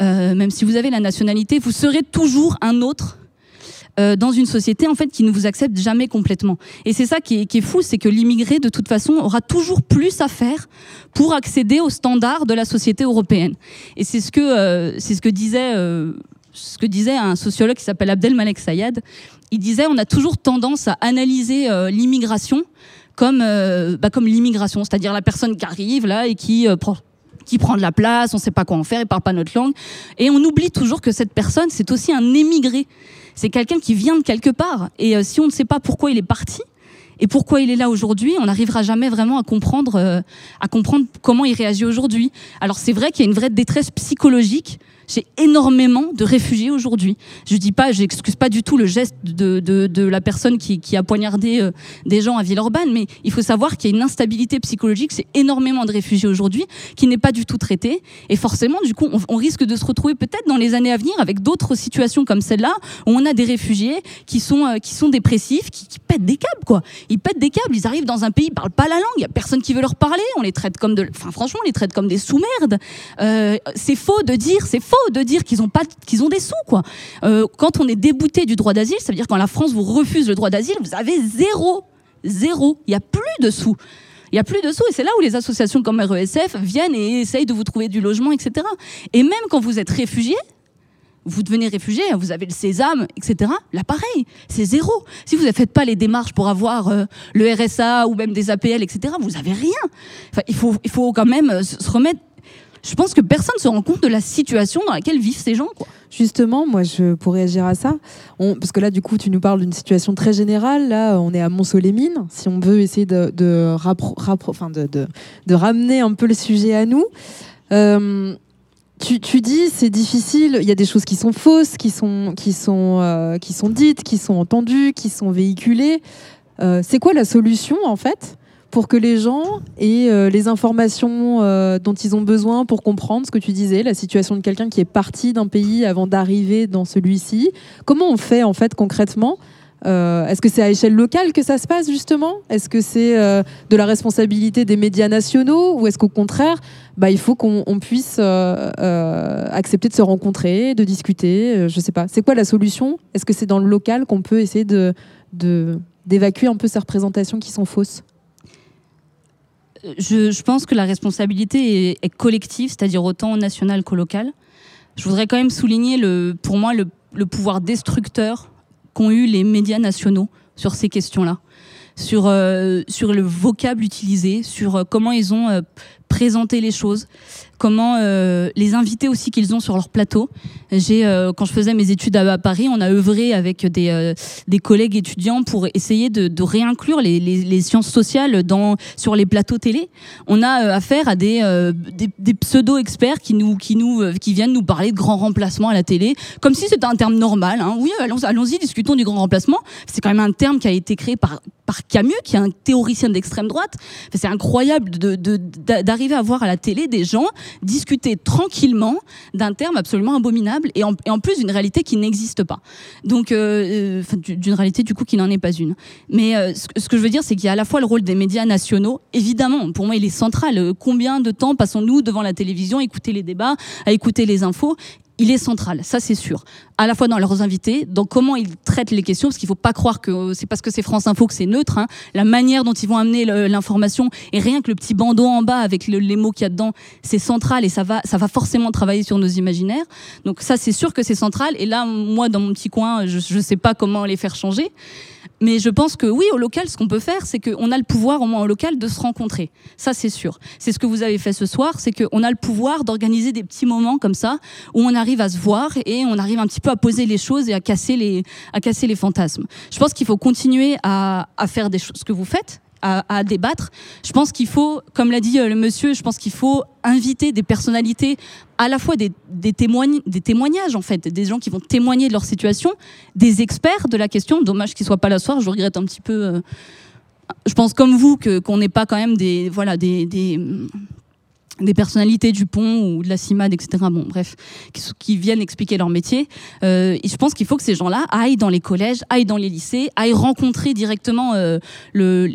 même si vous avez la nationalité, vous serez toujours un autre dans une société en fait qui ne vous accepte jamais complètement. Et c'est ça qui est, fou, c'est que l'immigré de toute façon aura toujours plus à faire pour accéder aux standards de la société européenne. Et c'est ce que disait un sociologue qui s'appelle Abdelmalek Sayad. Il disait on a toujours tendance à analyser euh, l'immigration comme euh, bah, comme l'immigration, c'est-à-dire la personne qui arrive là et qui euh, prend qui prend de la place, on ne sait pas quoi en faire, il parle pas notre langue. Et on oublie toujours que cette personne, c'est aussi un émigré. C'est quelqu'un qui vient de quelque part. Et si on ne sait pas pourquoi il est parti et pourquoi il est là aujourd'hui, on n'arrivera jamais vraiment à comprendre, à comprendre comment il réagit aujourd'hui. Alors c'est vrai qu'il y a une vraie détresse psychologique chez énormément de réfugiés aujourd'hui. Je dis pas, j'excuse pas du tout le geste de, de, la personne qui, a poignardé euh, des gens à Villeurbanne, mais il faut savoir qu'il y a une instabilité psychologique, c'est énormément de réfugiés aujourd'hui qui n'est pas du tout traitée. Et forcément, du coup, on, risque de se retrouver peut-être dans les années à venir avec d'autres situations comme celle-là, où on a des réfugiés qui sont, euh, qui sont dépressifs, qui, pètent des câbles, quoi. Ils pètent des câbles, ils arrivent dans un pays, ils parlent pas la langue, il y a personne qui veut leur parler, on les traite comme enfin franchement, on les traite comme des sous-merdes. Euh, c'est faux de dire, c'est faux de dire qu'ils ont pas, qu'ils ont des sous, quoi. Euh, quand on est débouté du droit d'asile, ça veut dire quand la France vous refuse le droit d'asile, vous avez zéro, zéro. Il y a plus de sous. Il y a plus de sous et c'est là où les associations comme RESF viennent et essayent de vous trouver du logement, etc. Et même quand vous êtes réfugié, vous devenez réfugié, vous avez le sésame, etc. Là, pareil, c'est zéro. Si vous ne faites pas les démarches pour avoir euh, le RSA ou même des APL, etc., vous n'avez rien. Il, faut, il faut quand même euh, se remettre. Je pense que personne ne se rend compte de la situation dans laquelle vivent ces gens.
Justement, moi, je pourrais réagir à ça. Parce que là, du coup, tu nous parles d'une situation très générale. Là, on est à Mont-Solémine. Si on veut essayer de, de, ramener un peu le sujet à nous. Euh, tu, tu dis c'est difficile, il y a des choses qui sont fausses, qui sont, qui sont, euh, qui sont dites, qui sont entendues, qui sont véhiculées. Euh, c'est quoi la solution en fait? Pour que les gens aient euh, les informations euh, dont ils ont besoin pour comprendre ce que tu disais, la situation de quelqu'un qui est parti d'un pays avant d'arriver dans celui-ci. Comment on fait en fait concrètement Euh, Est-ce que c'est à échelle locale que ça se passe justement? Est-ce que c'est de la responsabilité des médias nationaux ou est-ce qu'au contraire, bah, il faut qu'on on puisse accepter de se rencontrer, de discuter Je sais pas. C'est quoi la solution? Est-ce que c'est dans le local qu'on peut essayer de- d'évacuer un peu ces représentations qui sont fausses?
Je, pense que la responsabilité est, collective, c'est-à-dire autant nationale qu'au local. Je voudrais quand même souligner, le, pour moi, le, pouvoir destructeur qu'ont eu les médias nationaux sur ces questions-là, sur, euh, le vocable utilisé, sur euh, comment ils ont euh, présenté les choses, comment euh, les invités aussi qu'ils ont sur leur plateau. J'ai, euh, quand je faisais mes études à, Paris, on a œuvré avec des, euh, des collègues étudiants pour essayer de, réinclure les, les, sciences sociales dans, sur les plateaux télé. On a affaire à des, des, des pseudo-experts qui, nous, qui, nous, qui viennent nous parler de grands remplacements à la télé, comme si c'était un terme normal. hein. Oui, allons- allons-y, discutons du grand remplacement. C'est quand même un terme qui a été créé par, par Camus, qui est un théoricien d'extrême droite. C'est incroyable de- de- d'arriver à voir à la télé des gens discuter tranquillement d'un terme absolument abominable et en, plus d'une réalité qui n'existe pas. Donc, euh, euh, d'une réalité du coup qui n'en est pas une. Mais euh, ce, que- ce que je veux dire, c'est qu'il y a à la fois le rôle des médias nationaux, évidemment, pour moi il est central. Combien de temps passons-nous devant la télévision, à écouter les débats, à écouter les infos? Il est central, ça c'est sûr. À la fois dans leurs invités, dans comment ils traitent les questions, parce qu'il ne faut pas croire que c'est parce que c'est France Info que c'est neutre. hein. La manière dont ils vont amener l'information et rien que le petit bandeau en bas avec le- les mots qu'il y a dedans, c'est central et ça va, ça va forcément travailler sur nos imaginaires. Donc ça c'est sûr que c'est central. Et là, moi dans mon petit coin, je ne sais pas comment les faire changer. Mais je pense que oui, au local, ce qu'on peut faire, c'est qu'on a le pouvoir, au moins au local, de se rencontrer. Ça, c'est sûr. C'est ce que vous avez fait ce soir, c'est qu'on a le pouvoir d'organiser des petits moments comme ça, où on arrive à se voir et on arrive un petit peu à poser les choses et à casser les, à casser les fantasmes. Je pense qu'il faut continuer à, à faire des choses, que vous faites, à, débattre. Je pense qu'il faut, comme l'a dit euh, le monsieur, je pense qu'il faut inviter des personnalités, à la fois des, des, témoign- des témoignages, en fait, des gens qui vont témoigner de leur situation, des experts de la question. Dommage qu'ils soient pas là soir, je regrette un petit peu. euh, je pense comme vous que qu'on n'ait pas quand même des voilà des des personnalités du pont ou de la CIMAD, etc. Bon, bref, qui, viennent expliquer leur métier. Euh, je pense qu'il faut que ces gens-là aillent dans les collèges, aillent dans les lycées, aillent rencontrer directement euh, le,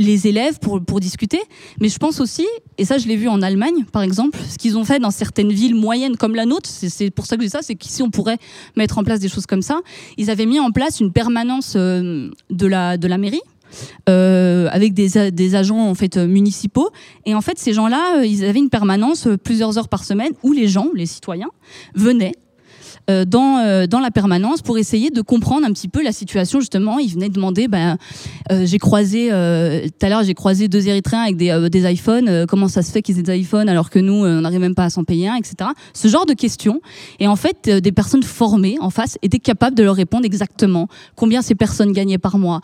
les élèves pour, discuter. Mais je pense aussi, et ça je l'ai vu en Allemagne par exemple, ce qu'ils ont fait dans certaines villes moyennes comme la nôtre, c'est- pour ça que je dis ça, c'est qu'ici on pourrait mettre en place des choses comme ça. Ils avaient mis en place une permanence euh, de la mairie. Euh, avec des, agents en fait municipaux et en fait ces gens-là euh, ils avaient une permanence euh, plusieurs heures par semaine où les gens les citoyens venaient dans, dans la permanence pour essayer de comprendre un petit peu la situation justement. Ils venaient demander, ben, j'ai croisé, tout à l'heure j'ai croisé deux Érythréens avec des, des iPhones, comment ça se fait qu'ils aient des iPhones alors que nous, on n'arrive même pas à s'en payer un, etc. Ce genre de questions. Et en fait, des personnes formées en face étaient capables de leur répondre exactement combien ces personnes gagnaient par mois,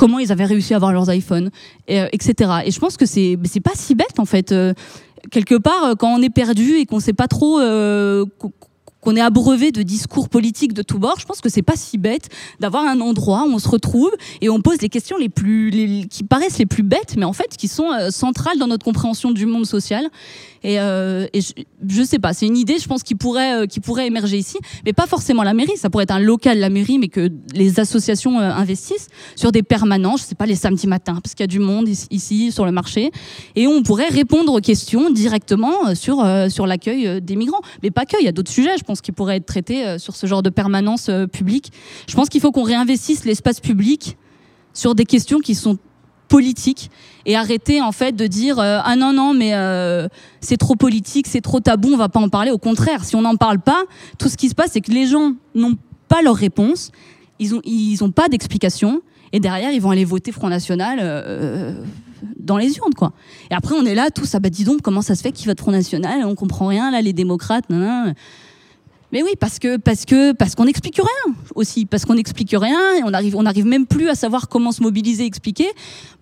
comment ils avaient réussi à avoir leurs iPhones, et, euh, etc. Et je pense que c'est pas si bête en fait. Euh, quelque part, euh, quand on est perdu et qu'on sait pas trop, qu- qu'on est abreuvé de discours politiques de tous bords, je pense que c'est pas si bête d'avoir un endroit où on se retrouve et on pose les questions les plus, qui paraissent les plus bêtes, mais en fait qui sont centrales dans notre compréhension du monde social. Et, euh, je, je sais pas, c'est une idée, je pense, qui pourrait, euh, qui pourrait émerger ici, mais pas forcément la mairie. Ça pourrait être un local, la mairie, mais que les associations euh, investissent sur des permanences, je sais pas, les samedis matins, parce qu'il y a du monde ici, sur le marché, et on pourrait répondre aux questions directement euh, sur, euh, sur l'accueil des migrants. Mais pas que, il y a d'autres sujets, je pense, qui pourraient être traités sur ce genre de permanence publique. Je pense qu'il faut qu'on réinvestisse l'espace public sur des questions qui sont politiques et arrêter en fait de dire euh, ah non non mais euh, c'est trop politique c'est trop tabou on va pas en parler. Au contraire si on n'en parle pas tout ce qui se passe c'est que les gens n'ont pas leur réponse. Ils ont ils ont pas d'explication. Et derrière ils vont aller voter Front National euh, dans les urnes quoi. Et après on est là tous ah bah dis donc comment ça se fait qu'ils votent Front National? On comprend rien là les démocrates nan, nan. Mais oui, parce que parce que parce qu'on n'explique rien aussi, parce qu'on n'explique rien et on arrive on n'arrive même plus à savoir comment se mobiliser, expliquer.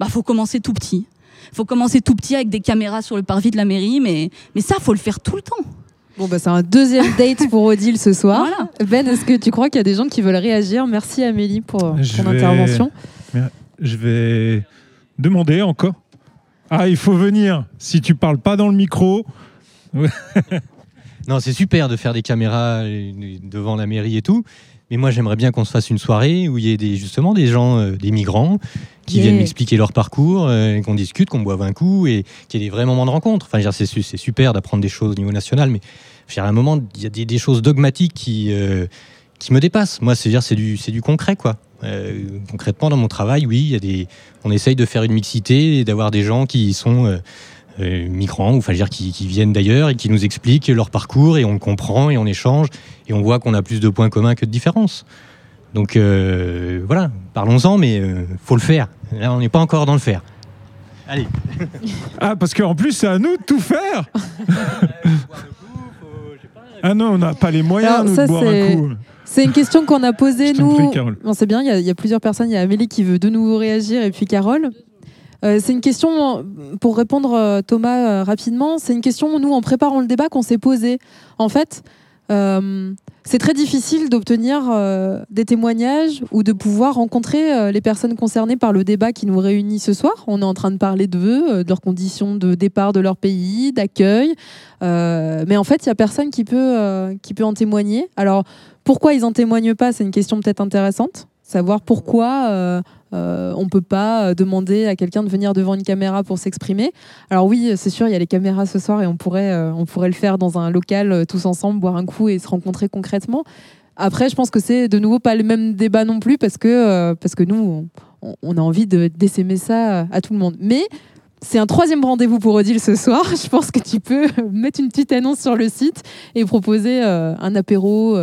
Bah faut commencer tout petit. Faut commencer tout petit avec des caméras sur le parvis de la mairie, mais mais ça faut le faire tout le temps.
Bon, bah, c'est un deuxième date pour Odile ce soir. Ben, est-ce que tu crois qu'il y a des gens qui veulent réagir? Merci Amélie pour
Je
ton
vais-
intervention.
Je vais demander encore. Ah, il faut venir. Si tu parles pas dans le micro.
Non, c'est super de faire des caméras devant la mairie et tout. Mais moi, j'aimerais bien qu'on se fasse une soirée où il y ait des, justement des gens, euh, des migrants, qui
Yeah.
viennent m'expliquer leur parcours, euh, qu'on discute, qu'on boive un coup et qu'il y ait des vrais moments de rencontre. Enfin, c'est su- c'est super d'apprendre des choses au niveau national, mais à un moment, il y a des, des choses dogmatiques qui, euh, qui me dépassent. Moi, c'est dire, c'est du, c'est du concret, quoi. Concrètement, dans mon travail, oui, il y a des, on essaye de faire une mixité et d'avoir des gens qui sont migrants, ou enfin, dire, qui, qui viennent d'ailleurs et qui nous expliquent leur parcours et on le comprend et on échange et on voit qu'on a plus de points communs que de différences. Donc euh, voilà, parlons-en, mais euh, faut le faire. Là, on n'est pas encore dans le faire. Allez.
Ah, parce qu'en plus, c'est à nous de tout faire Ah non, on n'a pas les moyens,
Alors,
nous,
ça,
de boire
c'est-
un coup.
C'est une question qu'on a posée,
prie,
nous.
Carole.
On sait bien, il y, a- il y a plusieurs personnes. Il y a Amélie qui veut de nouveau réagir et puis Carole. Euh, c'est une question, pour répondre euh, Thomas euh, rapidement, c'est une question, nous, en préparant le débat, qu'on s'est posée. En fait, c'est très difficile d'obtenir des témoignages ou de pouvoir rencontrer les personnes concernées par le débat qui nous réunit ce soir. On est en train de parler d'eux, de leurs conditions de départ de leur pays, d'accueil. Mais en fait, il n'y a personne qui peut, qui peut en témoigner. Alors, pourquoi ils en témoignent pas? C'est une question peut-être intéressante. Savoir pourquoi euh, on ne peut pas euh, demander à quelqu'un de venir devant une caméra pour s'exprimer. Alors oui, c'est sûr, il y a les caméras ce soir et on pourrait, euh, on pourrait le faire dans un local tous ensemble, boire un coup et se rencontrer concrètement. Après, je pense que c'est de nouveau pas le même débat non plus parce que, parce que nous, on, a envie de d'essaimer ça à tout le monde. Mais c'est un troisième rendez-vous pour Odile ce soir. Je pense que tu peux mettre une petite annonce sur le site et proposer un apéro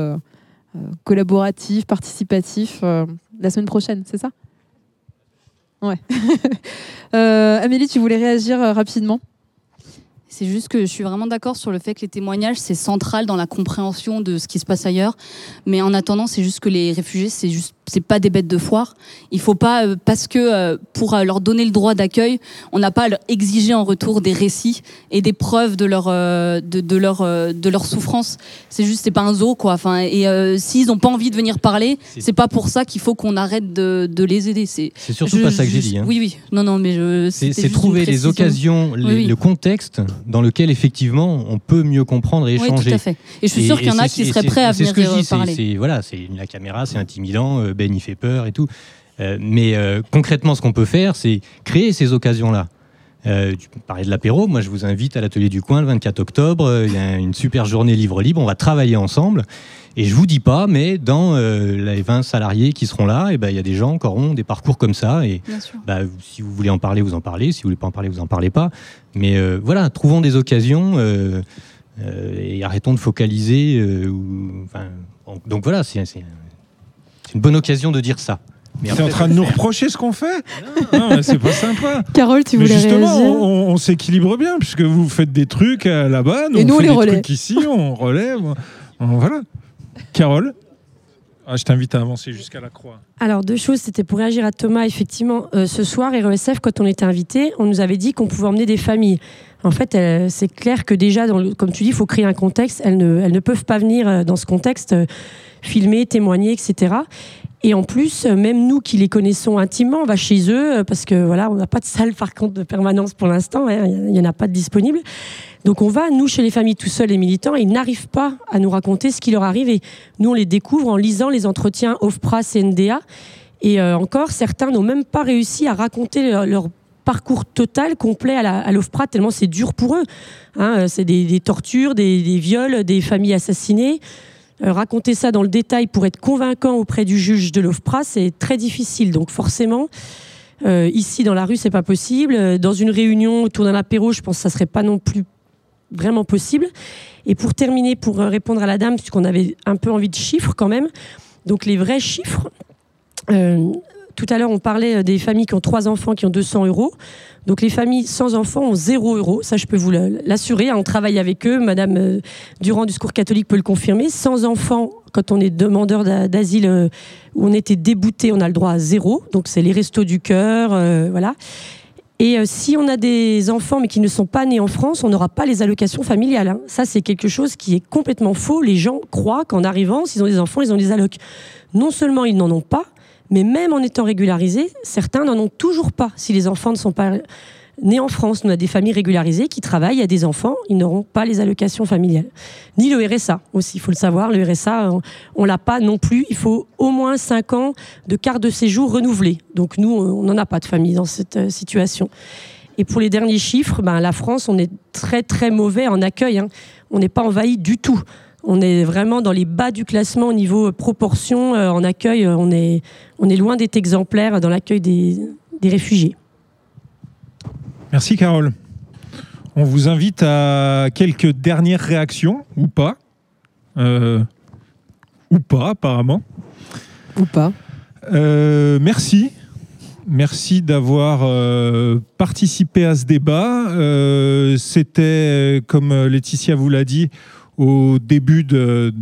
collaboratif, participatif la semaine prochaine, c'est ça? Ouais. Euh, Amélie, tu voulais réagir euh, rapidement
C'est juste que je suis vraiment d'accord sur le fait que les témoignages, c'est central dans la compréhension de ce qui se passe ailleurs. Mais en attendant, c'est juste que les réfugiés, c'est juste, c'est pas des bêtes de foire. Il faut pas, euh, parce que euh, pour euh, leur donner le droit d'accueil, on n'a pas à leur exiger en retour des récits et des preuves de leur, euh, de, de leur, de leur souffrance. C'est juste, c'est pas un zoo, quoi. Enfin, et s'ils ont pas envie de venir parler, c'est pas pour ça qu'il faut qu'on arrête de, de les aider. C'est
surtout pas ça que j'ai dit, hein.
Oui, oui. Non, non, mais je.
C'est trouver les occasions, les-
Oui, oui.
le contexte dans lequel effectivement on peut mieux comprendre et
Oui,
échanger.
tout à fait. Et je suis sûre qu'il y en a qui seraient prêts à venir
que je
y
dis, c'est-
parler.
c'est- Voilà, c'est la caméra, c'est intimidant, Ben il fait peur et tout. Euh, mais euh, concrètement, ce qu'on peut faire, c'est créer ces occasions-là. Euh, tu parlais de l'apéro, moi je vous invite à l'atelier du coin le 24 octobre, euh, il y a une super journée livre libre, on va travailler ensemble. Et je vous dis pas, mais dans les 20 salariés qui seront là, et ben, il y a des gens qui auront des parcours comme ça. Et bah, si vous voulez en parler, vous en parlez. Si vous voulez pas en parler, vous en parlez pas. Mais voilà, trouvons des occasions et arrêtons de focaliser. ou- enfin, on- donc voilà, c'est une bonne occasion de dire ça. Mais
T'es en train de nous reprocher ce qu'on fait Non, mais c'est pas sympa.
Carole, tu
Mais
voulais
justement,
réagir
on, on s'équilibre bien puisque vous faites des trucs là-bas,
Et nous, on
fait
les
des trucs ici, on relève. on- voilà. Carole, ah, je t'invite à avancer jusqu'à la croix.
Alors, deux choses, c'était pour réagir à Thomas. Effectivement, euh, ce soir, RESF, quand on était invité, on nous avait dit qu'on pouvait emmener des familles. En fait, euh, c'est clair que déjà, comme tu dis, il faut créer un contexte. Elles ne, peuvent pas venir euh, dans ce contexte euh, filmer, témoigner, etc. Et en plus, même nous qui les connaissons intimement, on va chez eux parce que voilà, on n'a pas de salle par contre de permanence pour l'instant. hein, Il n'y en a pas de disponible. Donc on va, nous, chez les familles tout seuls, les militants, et ils n'arrivent pas à nous raconter ce qui leur arrive. Et nous, on les découvre en lisant les entretiens OFPRA, CNDA. Et encore, certains n'ont même pas réussi à raconter leur parcours total, complet à, l'OFPRA, tellement c'est dur pour eux. Hein, c'est des, tortures, des, viols, des familles assassinées. Euh, raconter ça dans le détail pour être convaincant auprès du juge de l'OFPRA, c'est très difficile. Donc forcément, euh, ici dans la rue, c'est pas possible. Euh, Dans une réunion autour d'un apéro, je pense que ça serait pas non plus vraiment possible. Et pour terminer, pour répondre à la dame, puisqu'on avait un peu envie de chiffres quand même, donc les vrais chiffres. Tout à l'heure, on parlait euh, des familles qui ont trois enfants qui ont 200 euros. Donc les familles sans enfants ont 0 euros. Ça, je peux vous l'assurer. On travaille avec eux. Madame euh, Durand du Secours catholique peut le confirmer. Sans enfants, quand on est demandeur d'a- d'asile euh, où on était débouté, on a le droit à zéro. Donc c'est les restos du cœur, voilà. Et si on a des enfants mais qui ne sont pas nés en France, on n'aura pas les allocations familiales. hein. Ça, c'est quelque chose qui est complètement faux. Les gens croient qu'en arrivant, s'ils ont des enfants, ils ont des allocs. Non seulement ils n'en ont pas, mais même en étant régularisés, certains n'en ont toujours pas si les enfants ne sont pas nés en France. On a des familles régularisées qui travaillent, il y a des enfants, ils n'auront pas les allocations familiales. Ni le RSA aussi, il faut le savoir. Le RSA, on ne l'a pas non plus. Il faut au moins 5 ans de carte de séjour renouvelée. Donc nous, on n'en a pas de famille dans cette euh, situation. Et pour les derniers chiffres, ben, la France, on est très très mauvais en accueil. Hein. On n'est pas envahi du tout. On est vraiment dans les bas du classement au niveau proportion euh, en accueil. On est, on est loin d'être exemplaire dans l'accueil des, des réfugiés.
Merci Carole. On vous invite à quelques dernières réactions, ou pas. Euh, ou pas, apparemment.
Ou pas.
Euh, merci. Merci d'avoir euh, participé à ce débat. C'était, comme Laetitia vous l'a dit, au début de,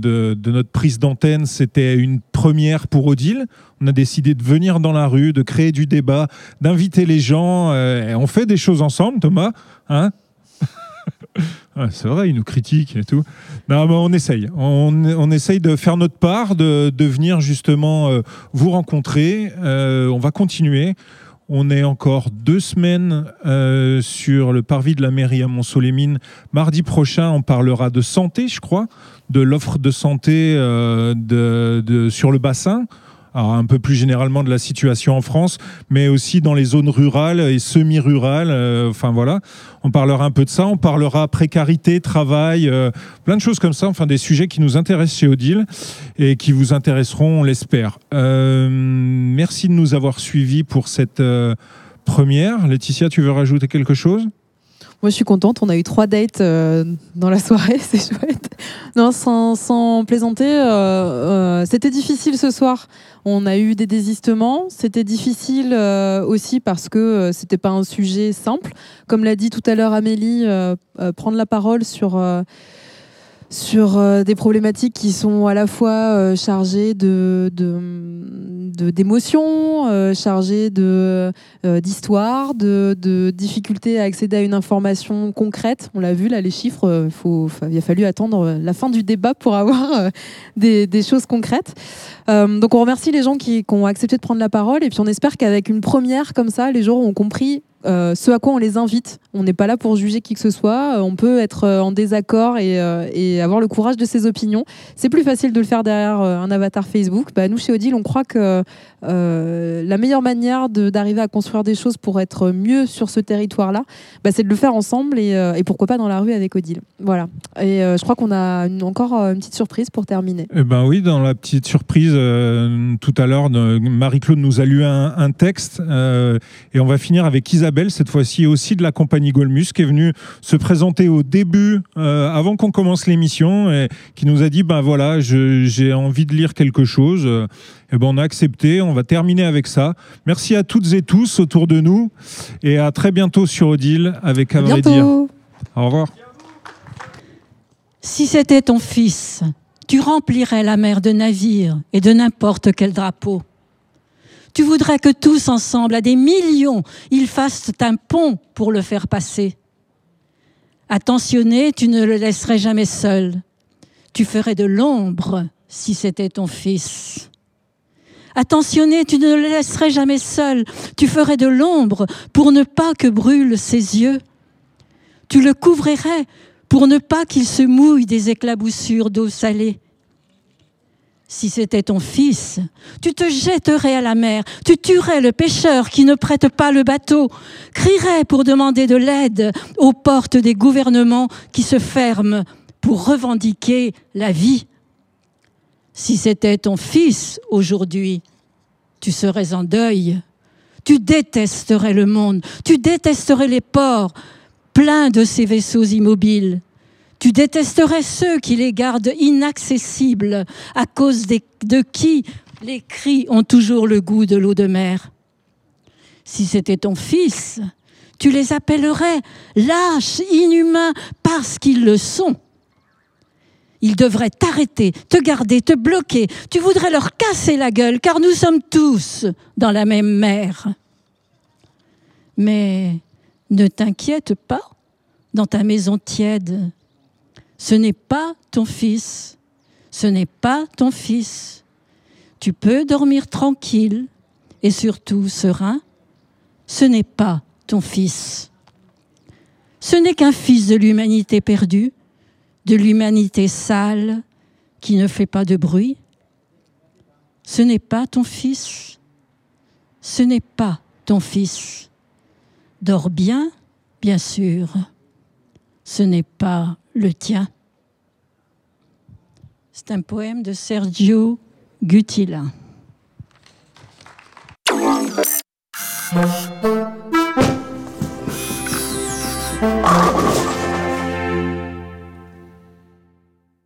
notre prise d'antenne, c'était une première pour Odile. On a décidé de venir dans la rue, de créer du débat, d'inviter les gens. on fait des choses ensemble, Thomas. Hein c'est vrai, ils nous critiquent et tout. Mais on essaye. On, essaye de faire notre part, de, de venir justement euh, vous rencontrer. Euh, on va continuer. On est encore deux semaines euh, sur le parvis de la mairie à Mont-Solémine. Mardi prochain, on parlera de santé, je crois, de l'offre de santé de, sur le bassin alors un peu plus généralement de la situation en France, mais aussi dans les zones rurales et semi-rurales. Euh, enfin voilà, on parlera un peu de ça. On parlera précarité, travail, euh, plein de choses comme ça. Enfin des sujets qui nous intéressent chez Odile et qui vous intéresseront, on l'espère. Euh, merci de nous avoir suivis pour cette première. Laetitia, tu veux rajouter quelque chose?
Moi, je suis contente. On a eu trois dates dans la soirée, c'est chouette. Non, sans, plaisanter, c'était difficile ce soir. On a eu des désistements. C'était difficile euh, aussi parce que euh, c'était pas un sujet simple. Comme l'a dit tout à l'heure Amélie, euh, prendre la parole sur sur euh, des problématiques qui sont à la fois euh, chargées de, d'émotions, euh, chargées de, d'histoire, de, de, difficultés à accéder à une information concrète. On l'a vu là, les chiffres, faut, il a fallu attendre la fin du débat pour avoir des, des, choses concrètes. donc on remercie les gens qui, qui ont accepté de prendre la parole et puis on espère qu'avec une première comme ça, les gens ont compris euh, ce à quoi on les invite. On n'est pas là pour juger qui que ce soit. Euh, on peut être euh, en désaccord et, avoir le courage de ses opinions. C'est plus facile de le faire derrière un avatar Facebook. Bah, nous, chez Odile, on croit que la meilleure manière d'arriver à construire des choses pour être mieux sur ce territoire-là, bah, c'est de le faire ensemble et, pourquoi pas dans la rue avec Odile. Voilà. Et je crois qu'on a encore une petite surprise pour terminer.
Eh ben oui, dans la petite surprise, tout à l'heure, Marie-Claude nous a lu un, un texte et on va finir avec Isabelle cette fois-ci aussi de la compagnie Golmus, qui est venue se présenter au début, euh, avant qu'on commence l'émission, et qui nous a dit, ben voilà, j'ai envie de lire quelque chose. Et eh ben on a accepté, on va terminer avec ça. Merci à toutes et tous autour de nous, et à très bientôt sur Odile avec dire. Au revoir.
Si c'était ton fils, tu remplirais la mer de navires et de n'importe quel drapeau. Tu voudrais que tous ensemble, à des millions, ils fassent un pont pour le faire passer. Attentionné, tu ne le laisserais jamais seul. Tu ferais de l'ombre si c'était ton fils. Attentionné, tu ne le laisserais jamais seul. Tu ferais de l'ombre pour ne pas que brûlent ses yeux. Tu le couvrirais pour ne pas qu'il se mouille des éclaboussures d'eau salée. Si c'était ton fils, tu te jetterais à la mer, tu tuerais le pêcheur qui ne prête pas le bateau, crierais pour demander de l'aide aux portes des gouvernements qui se ferment pour revendiquer la vie. Si c'était ton fils aujourd'hui, tu serais en deuil. Tu détesterais le monde, tu détesterais les ports pleins de ces vaisseaux immobiles. Tu détesterais ceux qui les gardent inaccessibles à cause de qui les cris ont toujours le goût de l'eau de mer. Si c'était ton fils, tu les appellerais lâches, inhumains, parce qu'ils le sont. Ils devraient t'arrêter, te garder, te bloquer. Tu voudrais leur casser la gueule, car nous sommes tous dans la même mer. Mais ne t'inquiète pas, dans ta maison tiède, ce n'est pas ton fils. Ce n'est pas ton fils. Tu peux dormir tranquille et surtout serein. Ce n'est pas ton fils. Ce n'est qu'un fils de l'humanité perdue, de l'humanité sale qui ne fait pas de bruit. Ce n'est pas ton fils. Ce n'est pas ton fils. Dors bien, bien sûr. Ce n'est pas le tien. C'est un poème de Sergio Gutila.